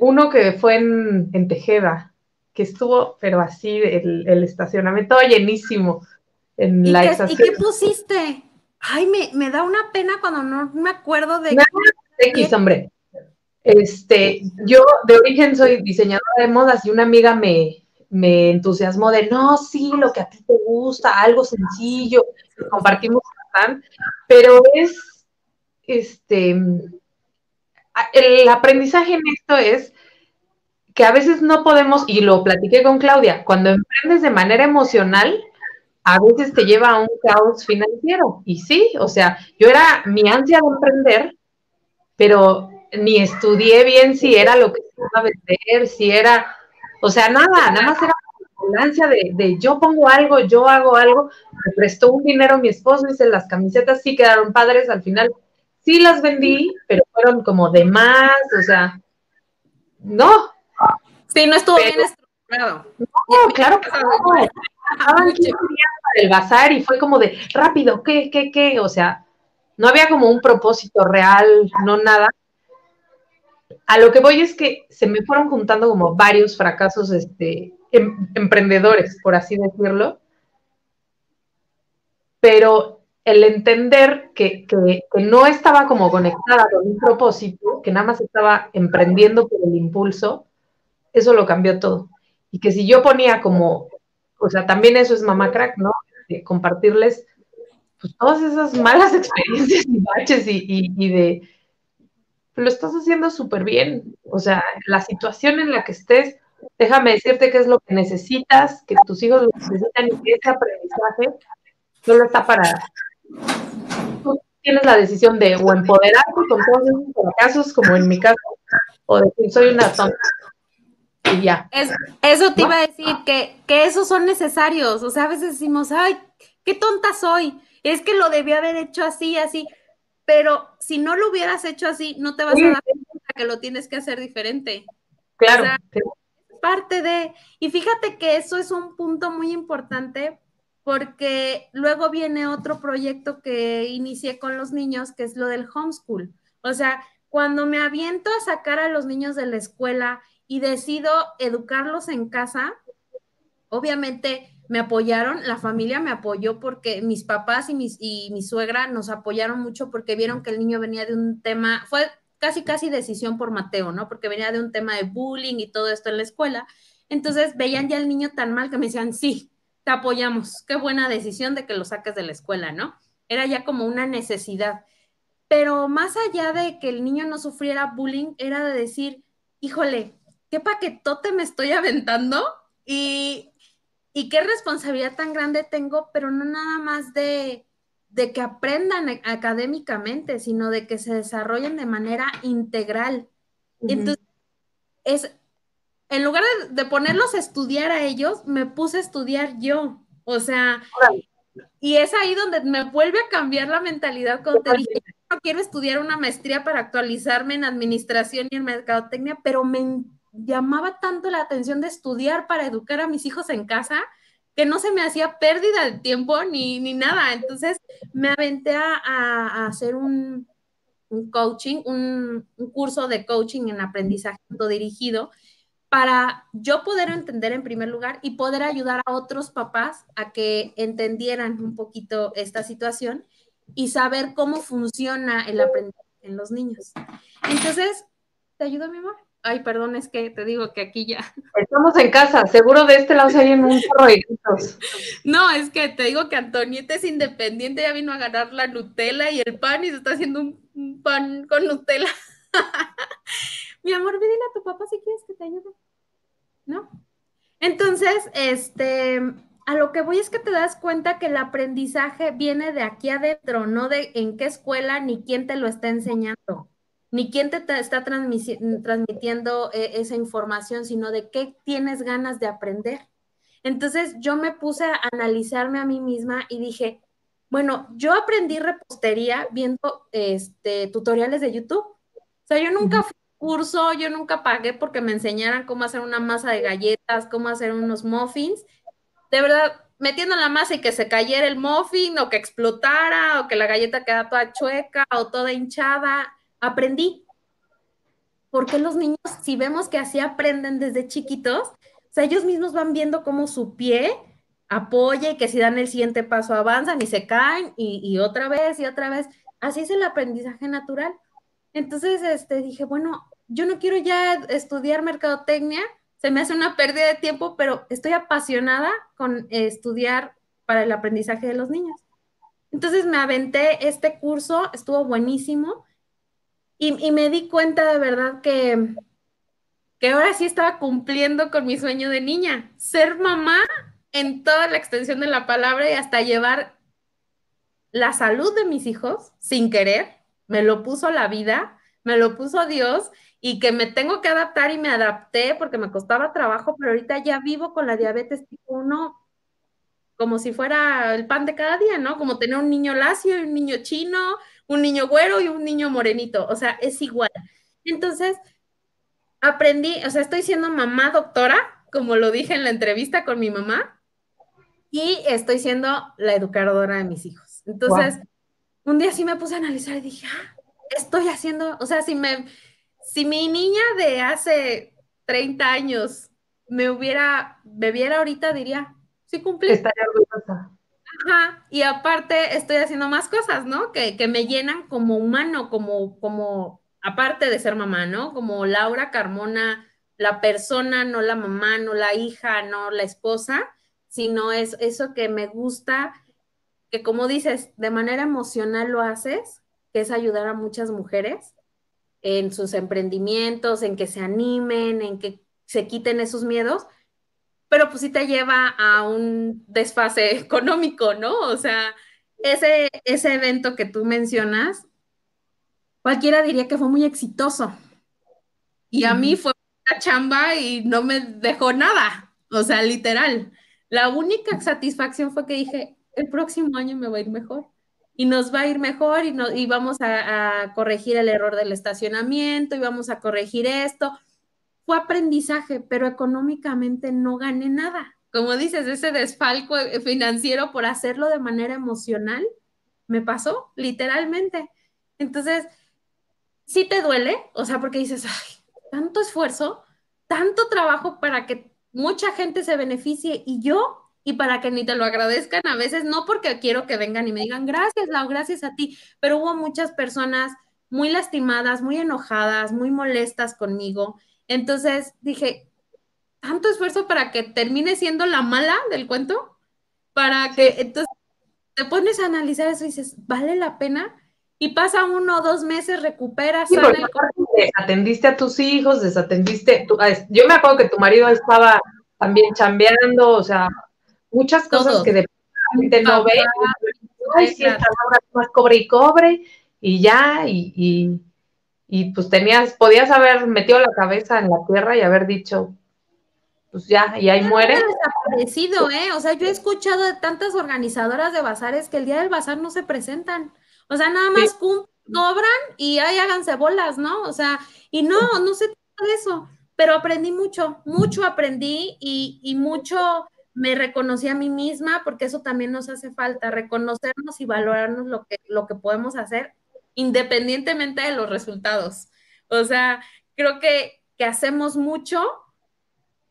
[SPEAKER 1] uno que fue en, Tejeda, que estuvo, pero así, el, estacionamiento llenísimo. En
[SPEAKER 2] ¿Y,
[SPEAKER 1] la
[SPEAKER 2] qué, ¿Y qué pusiste? Ay, me, me, da una pena cuando no me acuerdo de...
[SPEAKER 1] X, hombre. Este, yo de origen soy diseñadora de modas y una amiga me, me entusiasmó de, no, sí, lo que a ti te gusta, algo sencillo, compartimos pero es, este, el aprendizaje en esto es que a veces no podemos, y lo platiqué con Claudia, cuando emprendes de manera emocional, a veces te lleva a un caos financiero. Y sí, o sea, yo era mi ansia de emprender, pero ni estudié bien si era lo que se iba a vender, si era, o sea, nada, nada más era la ansia de, de, yo pongo algo, yo hago algo, me prestó un dinero mi esposo, dice las camisetas sí quedaron padres, al final sí las vendí, pero fueron como de más, o sea, no.
[SPEAKER 2] Sí, no estuvo bien estructurado.
[SPEAKER 1] No, claro <laughs> que no. Estaban para el bazar y fue como de rápido, ¿qué, qué, qué? O sea, no había como un propósito real, no nada. A lo que voy es que se me fueron juntando como varios fracasos este, em, emprendedores, por así decirlo. Pero el entender que, que, no estaba como conectada con un propósito, que nada más estaba emprendiendo por el impulso, eso lo cambió todo. Y que si yo ponía como, o sea, también eso es mamá crack, ¿no? De compartirles pues, todas esas malas <laughs> experiencias y baches y, y de, lo estás haciendo súper bien. O sea, la situación en la que estés, déjame decirte qué es lo que necesitas, que tus hijos lo necesitan y que ese aprendizaje solo está para... Tú tienes la decisión de o empoderarte con todos esos casos, como en mi caso, o decir soy una tonta. Y ya.
[SPEAKER 2] eso te iba a decir, que, que esos son necesarios. O sea, a veces decimos, ay, qué tonta soy. Es que lo debía haber hecho así, así. Pero si no lo hubieras hecho así, no te vas a dar cuenta que lo tienes que hacer diferente.
[SPEAKER 1] Claro.
[SPEAKER 2] parte de, y fíjate que eso es un punto muy importante porque luego viene otro proyecto que inicié con los niños, que es lo del homeschool. O sea, cuando me aviento a sacar a los niños de la escuela y decido educarlos en casa, obviamente me apoyaron, la familia me apoyó porque mis papás y, mis, y mi suegra nos apoyaron mucho porque vieron que el niño venía de un tema, fue casi, casi decisión por Mateo, ¿no? Porque venía de un tema de bullying y todo esto en la escuela. Entonces veían ya al niño tan mal que me decían, sí, te apoyamos, qué buena decisión de que lo saques de la escuela, ¿no? Era ya como una necesidad. Pero más allá de que el niño no sufriera bullying, era de decir, híjole, qué paquetote me estoy aventando y, y qué responsabilidad tan grande tengo, pero no nada más de, de que aprendan académicamente, sino de que se desarrollen de manera integral. Entonces, es, en lugar de, ponerlos a estudiar a ellos, me puse a estudiar yo. O sea, y es ahí donde me vuelve a cambiar la mentalidad cuando te dije, no quiero estudiar una maestría para actualizarme en administración y en mercadotecnia, pero me llamaba tanto la atención de estudiar para educar a mis hijos en casa que no se me hacía pérdida de tiempo ni, ni nada. Entonces me aventé a, hacer un, coaching, un, un, curso de coaching en aprendizaje dirigido para yo poder entender en primer lugar y poder ayudar a otros papás a que entendieran un poquito esta situación y saber cómo funciona el aprendizaje en los niños. Entonces, ¿te ayudo, mi amor? Ay, perdón, es que te digo que aquí ya. <laughs>
[SPEAKER 1] Estamos en casa, seguro de este lado se oyen un chorro
[SPEAKER 2] No, es que te digo que Antonieta es independiente, ya vino a ganar la Nutella y el pan y se está haciendo un pan con Nutella. <laughs> Mi amor, dile a tu papá si quieres que te ayude. ¿No? Entonces, este, a lo que voy es que te das cuenta que el aprendizaje viene de aquí adentro, no de en qué escuela ni quién te lo está enseñando, ni quién te, está transmitiendo eh, esa información, sino de qué tienes ganas de aprender. Entonces yo me puse a analizarme a mí misma y dije, bueno, yo aprendí repostería viendo este, tutoriales de YouTube. O sea, yo nunca fui curso, yo nunca pagué porque me enseñaran cómo hacer una masa de galletas, cómo hacer unos muffins. De verdad, metiendo la masa y que se cayera el muffin o que explotara o que la galleta quedara toda chueca o toda hinchada, aprendí. ¿por qué los niños, si vemos que así aprenden desde chiquitos, o ellos mismos van viendo cómo su pie apoya y que si dan el siguiente paso avanzan y se caen y, y otra vez y otra vez. Así es el aprendizaje natural. Entonces, este, dije, bueno, yo no quiero ya estudiar mercadotecnia, se me hace una pérdida de tiempo, pero estoy apasionada con estudiar para el aprendizaje de los niños. Entonces me aventé este curso, estuvo buenísimo y, me di cuenta de verdad que, que ahora sí estaba cumpliendo con mi sueño de niña, ser mamá en toda la extensión de la palabra y hasta llevar la salud de mis hijos sin querer, me lo puso la vida, me lo puso Dios y que me tengo que adaptar y me adapté porque me costaba trabajo, pero ahorita ya vivo con la diabetes tipo 1 como si fuera el pan de cada día, ¿no? Como tener un niño lacio y un niño chino, un niño güero y un niño morenito, o sea, es igual. Entonces, aprendí, o sea, estoy siendo mamá doctora, como lo dije en la entrevista con mi mamá, y estoy siendo la educadora de mis hijos. Entonces, un día sí me puse a analizar y dije, ah, estoy haciendo, o sea, si me, si mi niña de hace 30 años me hubiera, me viera ahorita, diría, sí cumplí.
[SPEAKER 1] Estaría orgullosa.
[SPEAKER 2] Ajá, y aparte estoy haciendo más cosas, ¿no? Que, que, me llenan como humano, como, como, aparte de ser mamá, ¿no? Como Laura Carmona, la persona, no la mamá, no la hija, no la esposa, sino es eso que me gusta, que como dices, de manera emocional lo haces, que es ayudar a muchas mujeres en sus emprendimientos, en que se animen, en que se quiten esos miedos, pero pues sí te lleva a un desfase <laughs> económico, ¿no? O sea, ese, ese evento que tú mencionas, cualquiera diría que fue muy exitoso. Y a mí fue una chamba y no me dejó nada, o sea, literal. La única satisfacción fue que dije, el próximo año me va a ir mejor. Y nos va a ir mejor y, no, y vamos a, a corregir el error del estacionamiento y vamos a corregir esto fue aprendizaje, pero económicamente no gané nada. Como dices, ese desfalco financiero por hacerlo de manera emocional me pasó, literalmente. Entonces, sí te duele, o sea, porque dices, ay, tanto esfuerzo, tanto trabajo para que mucha gente se beneficie y yo, y para que ni te lo agradezcan a veces, no porque quiero que vengan y me digan, gracias, Lau, gracias a ti, pero hubo muchas personas muy lastimadas, muy enojadas, muy molestas conmigo entonces dije, tanto esfuerzo para que termine siendo la mala del cuento, para que entonces te pones a analizar eso y dices, ¿vale la pena? Y pasa uno o dos meses, recuperas.
[SPEAKER 1] Sí, porque atendiste a tus hijos, desatendiste. yo me acuerdo que tu marido estaba también chambeando, o sea, muchas cosas que de repente no ve. Ay, sí, más cobre y cobre, y ya, y y pues tenías, podías haber metido la cabeza en la tierra y haber dicho, pues ya, y ahí muere.
[SPEAKER 2] desaparecido, ¿eh? O sea, yo he escuchado de tantas organizadoras de bazares que el día del bazar no se presentan. O sea, nada más cobran y ahí háganse bolas, ¿no? O sea, y no, no se trata de eso. Pero aprendí mucho, mucho aprendí y, y mucho me reconocí a mí misma, porque eso también nos hace falta, reconocernos y valorarnos lo que, lo que podemos hacer independientemente de los resultados. O sea, creo que, que hacemos mucho,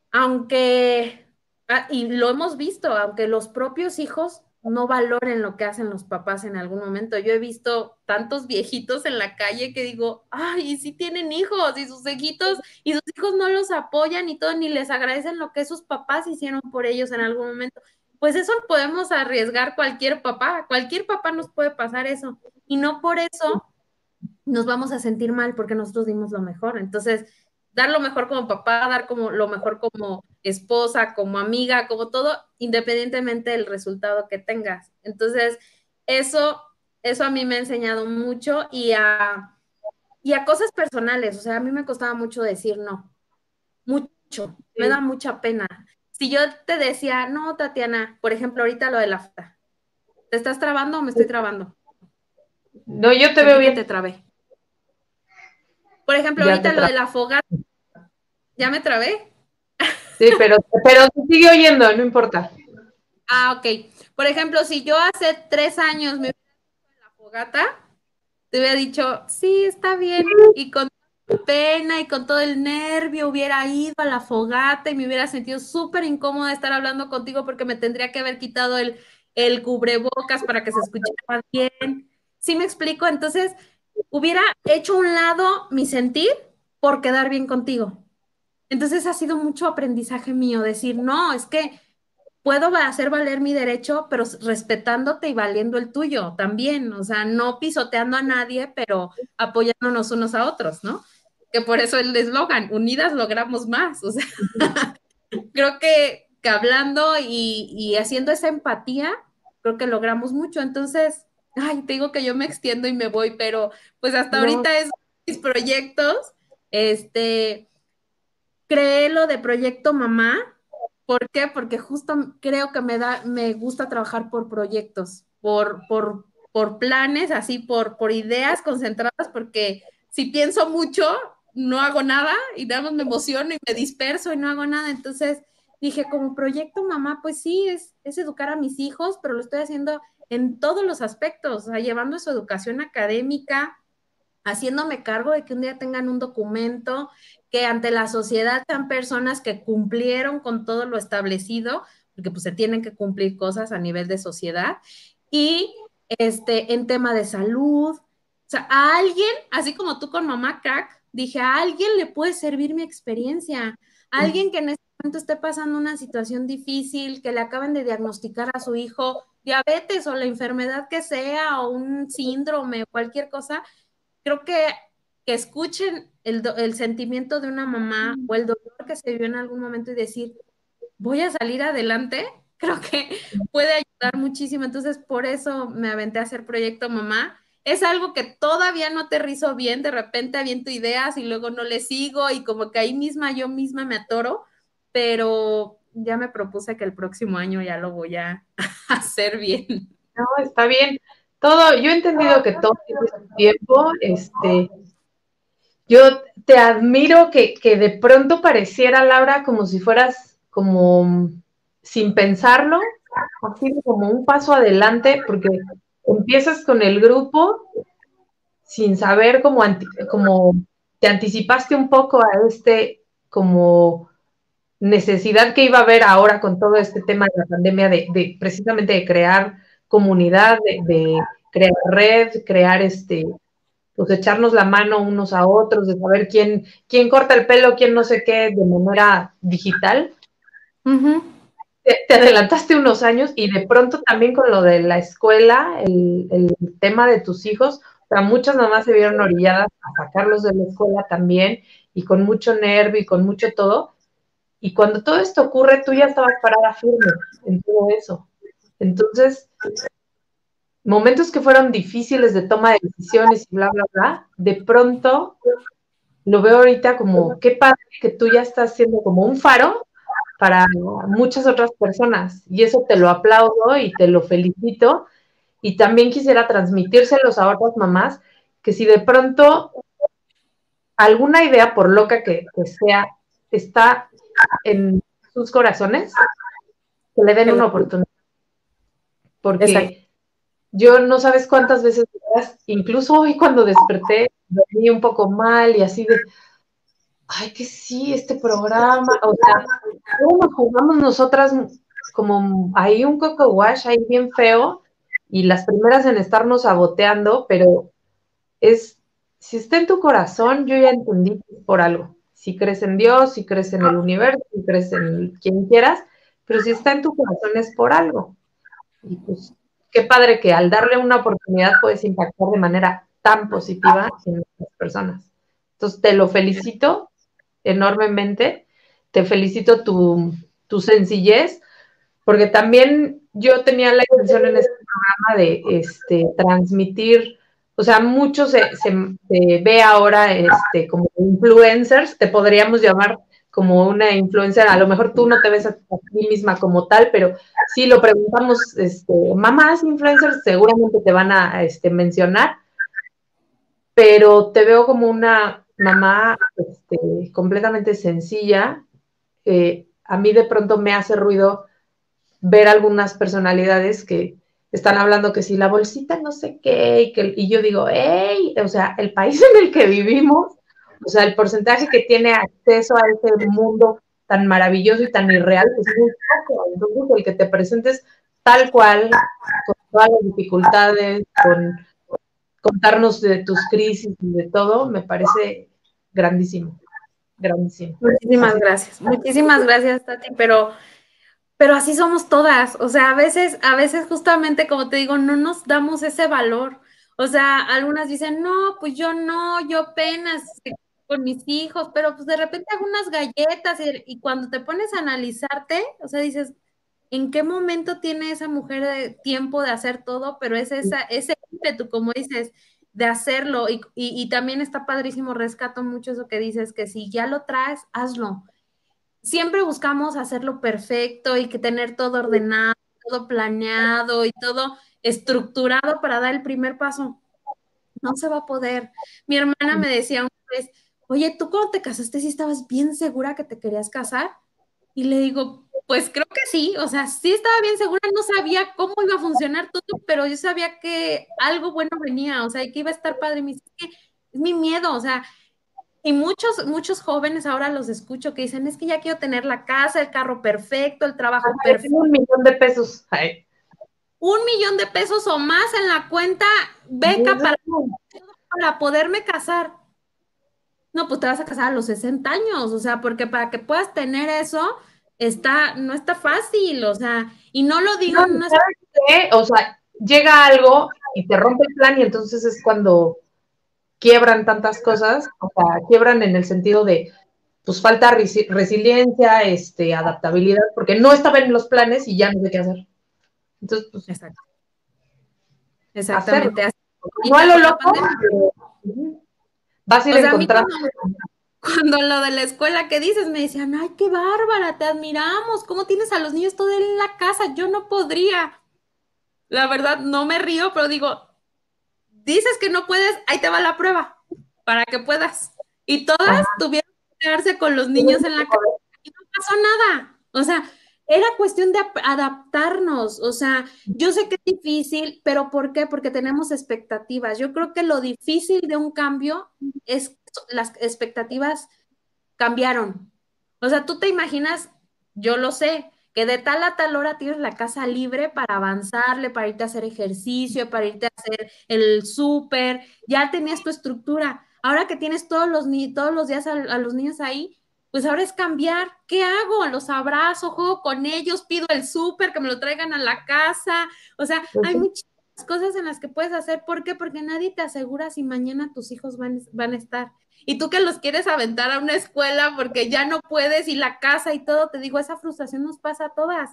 [SPEAKER 2] aunque, ah, y lo hemos visto, aunque los propios hijos no valoren lo que hacen los papás en algún momento. Yo he visto tantos viejitos en la calle que digo, ay, y si tienen hijos y sus hijitos y sus hijos no los apoyan y todo, ni les agradecen lo que sus papás hicieron por ellos en algún momento. Pues eso podemos arriesgar cualquier papá, cualquier papá nos puede pasar eso y no por eso nos vamos a sentir mal porque nosotros dimos lo mejor. Entonces, dar lo mejor como papá, dar como lo mejor como esposa, como amiga, como todo, independientemente del resultado que tengas. Entonces, eso, eso a mí me ha enseñado mucho y a, y a cosas personales. O sea, a mí me costaba mucho decir no, mucho, me da mucha pena. Si yo te decía, no, Tatiana, por ejemplo, ahorita lo de la ¿te estás trabando o me estoy trabando?
[SPEAKER 1] No, yo te veo bien.
[SPEAKER 2] Te trabé. Por ejemplo, ahorita lo de la fogata. ¿Ya me trabé?
[SPEAKER 1] Sí, pero, pero sigue oyendo, no importa.
[SPEAKER 2] Ah, ok. Por ejemplo, si yo hace tres años me hubiera en la fogata, te hubiera dicho, sí, está bien. Y con pena y con todo el nervio hubiera ido a la fogata y me hubiera sentido súper incómoda estar hablando contigo porque me tendría que haber quitado el, el cubrebocas para que se escuchara bien. ¿Sí me explico? Entonces, hubiera hecho un lado mi sentir por quedar bien contigo. Entonces ha sido mucho aprendizaje mío decir, no, es que puedo hacer valer mi derecho, pero respetándote y valiendo el tuyo también, o sea, no pisoteando a nadie, pero apoyándonos unos a otros, ¿no? Que por eso el eslogan, unidas logramos más, o sea, <laughs> creo que, que hablando y, y, haciendo esa empatía, creo que logramos mucho, entonces, ay, te digo que yo me extiendo y me voy, pero pues hasta no. ahorita es mis proyectos, este, creé lo de Proyecto Mamá, ¿Por qué? Porque justo creo que me da, me gusta trabajar por proyectos, por, por, por planes, así, por, por ideas concentradas, porque si pienso mucho, no hago nada y nada más me emociono y me disperso y no hago nada. Entonces dije, como proyecto mamá, pues sí, es, es educar a mis hijos, pero lo estoy haciendo en todos los aspectos, o sea, llevando su educación académica, haciéndome cargo de que un día tengan un documento, que ante la sociedad sean personas que cumplieron con todo lo establecido, porque pues se tienen que cumplir cosas a nivel de sociedad, y este, en tema de salud, o sea, a alguien, así como tú con mamá crack, dije, a alguien le puede servir mi experiencia, a alguien que en este momento esté pasando una situación difícil, que le acaban de diagnosticar a su hijo diabetes o la enfermedad que sea, o un síndrome o cualquier cosa, creo que que escuchen el, el, sentimiento de una mamá o el dolor que se vivió en algún momento y decir, voy a salir adelante, <laughs> creo que puede ayudar muchísimo. Entonces, por eso me aventé a hacer Proyecto Mamá. Es algo que todavía no aterrizo bien, de repente aviento ideas y luego no le sigo y como que ahí misma yo misma me atoro, pero ya me propuse que el próximo año ya lo voy a <laughs> hacer bien.
[SPEAKER 1] No, está bien. Todo, yo he entendido que todo tiene tiempo, este, yo te admiro que, que, de pronto pareciera, Laura, como si fueras como sin pensarlo, así como un paso adelante, porque empiezas con el grupo sin saber cómo, como te anticipaste un poco a este como necesidad que iba a haber ahora con todo este tema de la pandemia, de, precisamente de crear comunidad, de, crear red, crear este pues echarnos la mano unos a otros, de saber quién, quién corta el pelo, quién no sé qué, de manera digital. Te, te, adelantaste unos años y de pronto también con lo de la escuela, el, el tema de tus hijos, o sea, muchas mamás se vieron orilladas a sacarlos de la escuela también y con mucho nervio y con mucho todo. Y cuando todo esto ocurre, tú ya estabas parada firme en todo eso. Entonces, momentos que fueron difíciles de toma de decisiones y bla, bla, bla, de pronto lo veo ahorita como, qué padre que tú ya estás siendo como un faro para muchas otras personas. Y eso te lo aplaudo y te lo felicito. Y también quisiera transmitírselos a otras mamás que si de pronto alguna idea, por loca que, que sea, está en sus corazones, que le den una oportunidad. Porque Exacto yo no sabes cuántas veces, incluso hoy cuando desperté, dormí un poco mal y así de, ay, que sí, este programa, o sea, ¿cómo jugamos nosotras como ahí un coco wash ahí bien feo y las primeras en estarnos saboteando, pero es, si está en tu corazón, yo ya entendí por algo. Si crees en Dios, si crees en el universo, si crees en quien quieras, pero si está en tu corazón es por algo. Y pues qué padre que al darle una oportunidad puedes impactar de manera tan positiva en las personas. Entonces, te lo felicito enormemente, te felicito tu, tu sencillez, porque también yo tenía la intención en este programa de este, transmitir, o sea, mucho se, se, ve ahora este, como influencers, te podríamos llamar como una influencer, a lo mejor tú no te ves a ti misma como tal, pero si lo preguntamos, este, mamás influencers seguramente te van a este, mencionar, pero te veo como una mamá este, completamente sencilla. Eh, a mí de pronto me hace ruido ver algunas personalidades que están hablando que si la bolsita no sé qué, y, que, y yo digo, hey, o sea, el país <laughs> en el que vivimos, O sea, el porcentaje que tiene acceso a ese mundo tan maravilloso y tan irreal es muy poco. El que te presentes tal cual, con todas las dificultades, con contarnos de tus crisis y de todo, me parece grandísimo, grandísimo.
[SPEAKER 2] Muchísimas gracias, muchísimas gracias, Tati, pero, pero así somos todas, o sea, a veces, a veces justamente, como te digo, no nos damos ese valor. O sea, algunas dicen, no, pues yo no, yo apenas con mis hijos, pero pues de repente hago unas galletas y, y cuando te pones a analizarte, o sea, dices, ¿en qué momento tiene esa mujer de tiempo de hacer todo? Pero es esa, ese ímpetu, como dices, de hacerlo. Y, y, también está padrísimo, rescato mucho eso que dices, que si ya lo traes, hazlo. Siempre buscamos hacerlo perfecto y que tener todo ordenado, todo planeado y todo estructurado para dar el primer paso. No se va a poder. Mi hermana me decía una vez, oye, ¿tú cuando te casaste sí estabas bien segura que te querías casar? Y le digo, pues creo que sí, o sea, sí estaba bien segura, no sabía cómo iba a funcionar todo, pero yo sabía que algo bueno venía, o sea, que iba a estar padre. Me dice, es, es mi miedo, o sea, y muchos, muchos jóvenes ahora los escucho que dicen, es que ya quiero tener la casa, el carro perfecto, el trabajo perfecto.
[SPEAKER 1] Un millón de pesos.
[SPEAKER 2] Un millón de pesos o más en la cuenta, beca para, para poderme casar. No, pues te vas a casar a los 60 años, o sea, porque para que puedas tener eso, está, no está fácil, o sea, y no lo digo
[SPEAKER 1] no, O sea, llega algo y te rompe el plan y entonces es cuando quiebran tantas cosas, o sea, quiebran en el sentido de, pues falta resiliencia, este, adaptabilidad, porque no estaba en los planes y ya no sé qué hacer. Entonces, pues. Exacto.
[SPEAKER 2] Exactamente.
[SPEAKER 1] No a lo loco, vas a ir encontrando
[SPEAKER 2] cuando lo de la escuela que dices, me decían, ay, qué bárbara, te admiramos, ¿cómo tienes a los niños todo en la casa? Yo no podría. La verdad, no me río, pero digo, dices que no puedes, ahí te va la prueba, para que puedas. Y todas tuvieron que quedarse con los niños en la casa y no pasó nada. O sea, era cuestión de adaptarnos, o sea, yo sé que es difícil, pero ¿por qué? Porque tenemos expectativas. Yo creo que lo difícil de un cambio es las expectativas cambiaron. O sea, tú te imaginas, yo lo sé, que de tal a tal hora tienes la casa libre para avanzarle, para irte a hacer ejercicio, para irte a hacer el súper, ya tenías tu estructura. Ahora que tienes todos los, todos los días a, los niños ahí, pues ahora es cambiar. ¿Qué hago? Los abrazo, juego con ellos, pido el súper, que me lo traigan a la casa. O sea, hay muchas cosas en las que puedes hacer. ¿Por qué? Porque nadie te asegura si mañana tus hijos van, van a estar y tú que los quieres aventar a una escuela porque ya no puedes y la casa y todo, te digo, esa frustración nos pasa a todas.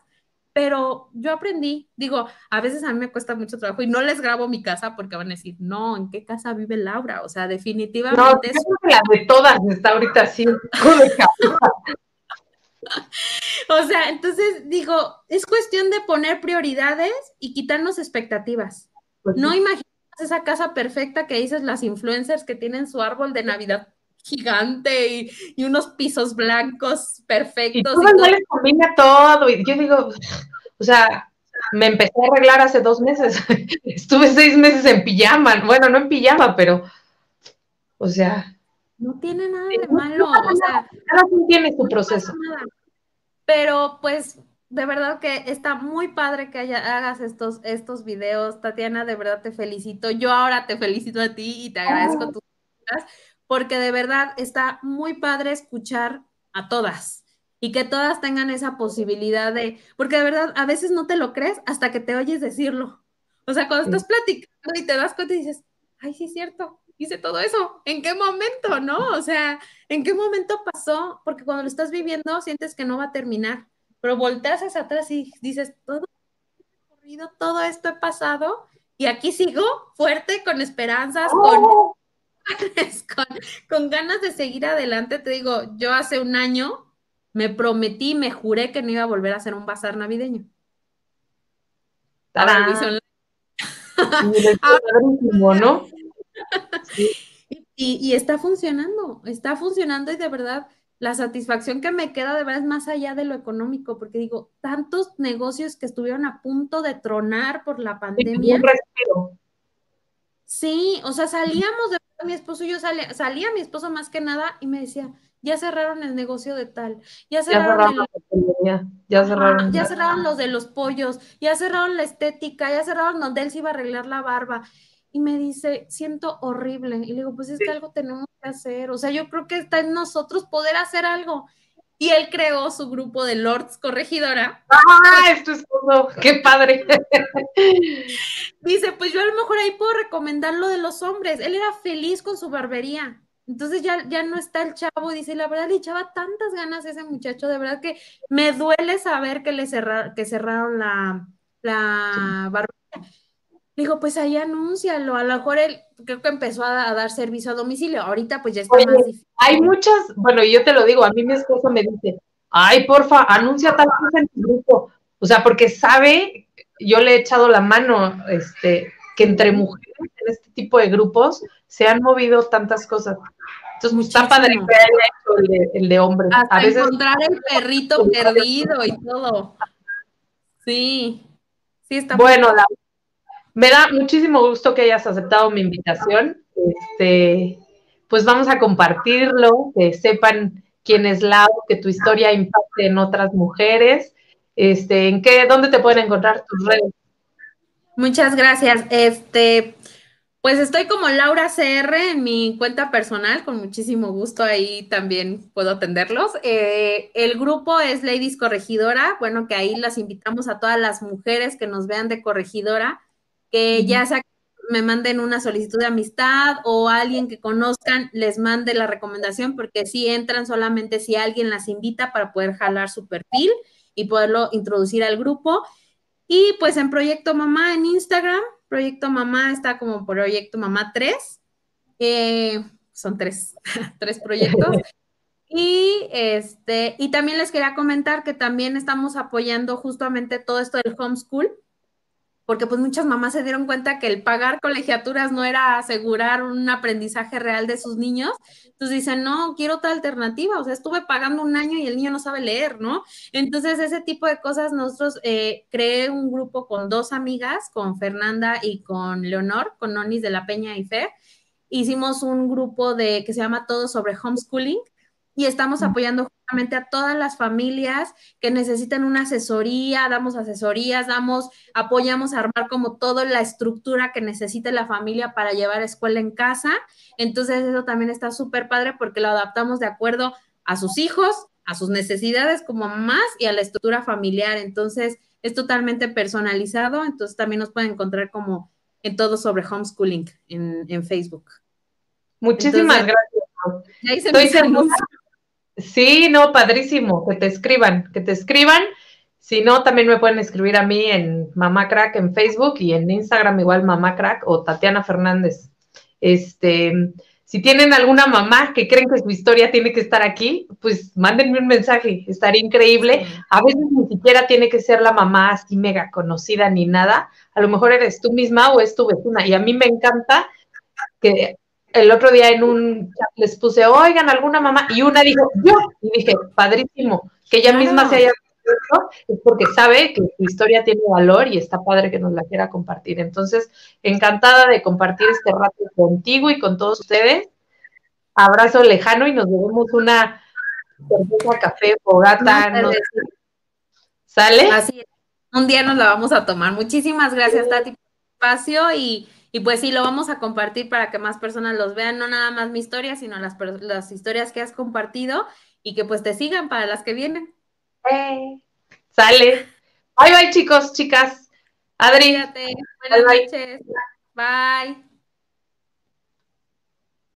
[SPEAKER 2] Pero yo aprendí, digo, a veces a mí me cuesta mucho trabajo y no les grabo mi casa porque van a decir, no, ¿en qué casa vive Laura? O sea, definitivamente.
[SPEAKER 1] No, la de todas está ahorita así. <laughs>
[SPEAKER 2] o sea, entonces digo, es cuestión de poner prioridades y quitarnos expectativas. Pues no imaginar esa casa perfecta que dices las influencers que tienen su árbol de Navidad gigante y, unos pisos blancos perfectos. Y
[SPEAKER 1] todo, no les combina todo. Y yo digo, o sea, me empecé a arreglar hace dos meses. <laughs> Estuve seis meses en pijama. Bueno, no en pijama, pero, o sea.
[SPEAKER 2] No tiene nada de malo. o sea,
[SPEAKER 1] cada quien tiene su proceso.
[SPEAKER 2] Pero pues de verdad que está muy padre que hagas estos, estos videos. Tatiana, de verdad te felicito. Yo ahora te felicito a ti y te agradezco tus porque de verdad está muy padre escuchar a todas y que todas tengan esa posibilidad de, porque de verdad a veces no te lo crees hasta que te oyes decirlo. O sea, cuando estás platicando y te das cuenta y dices, ay, sí es cierto, hice todo eso. ¿En qué momento, no? O sea, ¿en qué momento pasó? Porque cuando lo estás viviendo sientes que no va a terminar pero volteas hacia atrás y dices, todo corrido, todo esto he pasado y aquí sigo fuerte, con esperanzas, oh. <laughs> con, con, ganas de seguir adelante. Te digo, yo hace un año me prometí, me juré que no iba a volver a hacer un bazar navideño. <laughs> <laughs> y, y está funcionando, está funcionando y de verdad la satisfacción que me queda de verdad es más allá de lo económico, porque digo, tantos negocios que estuvieron a punto de tronar por la pandemia. Sí, o sea, salíamos de mi esposo y yo salía, salía mi esposo más que nada y me decía, ya cerraron el negocio de tal, ya cerraron,
[SPEAKER 1] ya cerraron,
[SPEAKER 2] ya cerraron los de los pollos, ya cerraron la estética, ya cerraron donde él se iba a arreglar la barba. Y me dice, siento horrible. Y le digo, pues es que algo tenemos que hacer. O sea, yo creo que está en nosotros poder hacer algo. Y él creó su grupo de Lords Corregidora.
[SPEAKER 1] ¡Ah! Es tu esposo, qué padre. <laughs>
[SPEAKER 2] Dice, pues yo a lo mejor ahí puedo recomendar lo de los hombres. Él era feliz con su barbería. Entonces ya, ya no está el chavo, dice, la verdad le echaba tantas ganas a ese muchacho, de verdad que me duele saber que le cerraron, que cerraron la, la barbería. Digo, pues ahí anúncialo, a lo mejor él creo que empezó a, dar servicio a domicilio, ahorita pues ya está más difícil.
[SPEAKER 1] Hay muchas, bueno, yo te lo digo, a mí mi esposo me dice, ay, porfa, anuncia tal cosa en tu grupo, o sea, porque sabe, yo le he echado la mano, este, que entre mujeres en este tipo de grupos se han movido tantas cosas. Entonces, pues, está padre el de, el de hombres.
[SPEAKER 2] Hasta a veces, encontrar el perrito <laughs> perdido y todo. Sí, sí está
[SPEAKER 1] Bueno, me da muchísimo gusto que hayas aceptado mi invitación. Este, pues vamos a compartirlo, que sepan quién es Lau, que tu historia impacte en otras mujeres. Este, ¿en qué, dónde te pueden encontrar tus redes?
[SPEAKER 2] Muchas gracias. Este, pues estoy como Laura CR en mi cuenta personal, con muchísimo gusto ahí también puedo atenderlos. Eh, el grupo es Ladies Corregidora, bueno, que ahí las invitamos a todas las mujeres que nos vean de corregidora, que ya sea me manden una solicitud de amistad o alguien que conozcan les mande la recomendación, porque si entran solamente si alguien las invita para poder jalar su perfil y poderlo introducir al grupo. Y pues en Proyecto Mamá en Instagram, Proyecto Mamá está como Proyecto Mamá 3. Eh, son tres, <laughs> tres proyectos. <laughs> Y este, y también les quería comentar que también estamos apoyando justamente todo esto del homeschool porque pues muchas mamás se dieron cuenta que el pagar colegiaturas no era asegurar un aprendizaje real de sus niños. Entonces dicen, no, quiero otra alternativa, o sea, estuve pagando un año y el niño no sabe leer, ¿no? Entonces ese tipo de cosas, nosotros eh, creé un grupo con dos amigas, con Fernanda y con Leonor, con Nonis de la Peña y Fer. Hicimos un grupo de que se llama Todo sobre Homeschooling y estamos apoyando a todas las familias que necesitan una asesoría, damos asesorías, damos, apoyamos a armar como toda la estructura que necesite la familia para llevar escuela en casa. Entonces eso también está súper padre porque lo adaptamos de acuerdo a sus hijos, a sus necesidades como más y a la estructura familiar. Entonces es totalmente personalizado, entonces también nos pueden encontrar como en todo sobre homeschooling en, Facebook.
[SPEAKER 1] Muchísimas gracias. Estoy Sí, no, padrísimo, que te escriban, que te escriban. Si no, también me pueden escribir a mí en Mamá Crack en Facebook y en Instagram igual Mamá Crack o Tatiana Fernández. Este, si tienen alguna mamá que creen que su historia tiene que estar aquí, pues mándenme un mensaje, estaría increíble. A veces ni siquiera tiene que ser la mamá así mega conocida ni nada. A lo mejor eres tú misma o es tu vecina. Y a mí me encanta que el otro día en un chat les puse, oigan, alguna mamá, y una dijo, yo, y dije, padrísimo, que ella misma se haya es porque sabe que su historia tiene valor y está padre que nos la quiera compartir. Entonces, encantada de compartir este rato contigo y con todos ustedes. Abrazo lejano y nos vemos una cerveza, café, fogata. No, ¿Sale?
[SPEAKER 2] Así Un día nos la vamos a tomar. Muchísimas gracias, Tati, por el espacio y y pues sí, lo vamos a compartir para que más personas los vean, no nada más mi historia, sino las, las historias que has compartido y que pues te sigan para las que vienen.
[SPEAKER 1] Eh, sale. Bye bye chicos, chicas. Adri.
[SPEAKER 2] Buenas noches. Bye.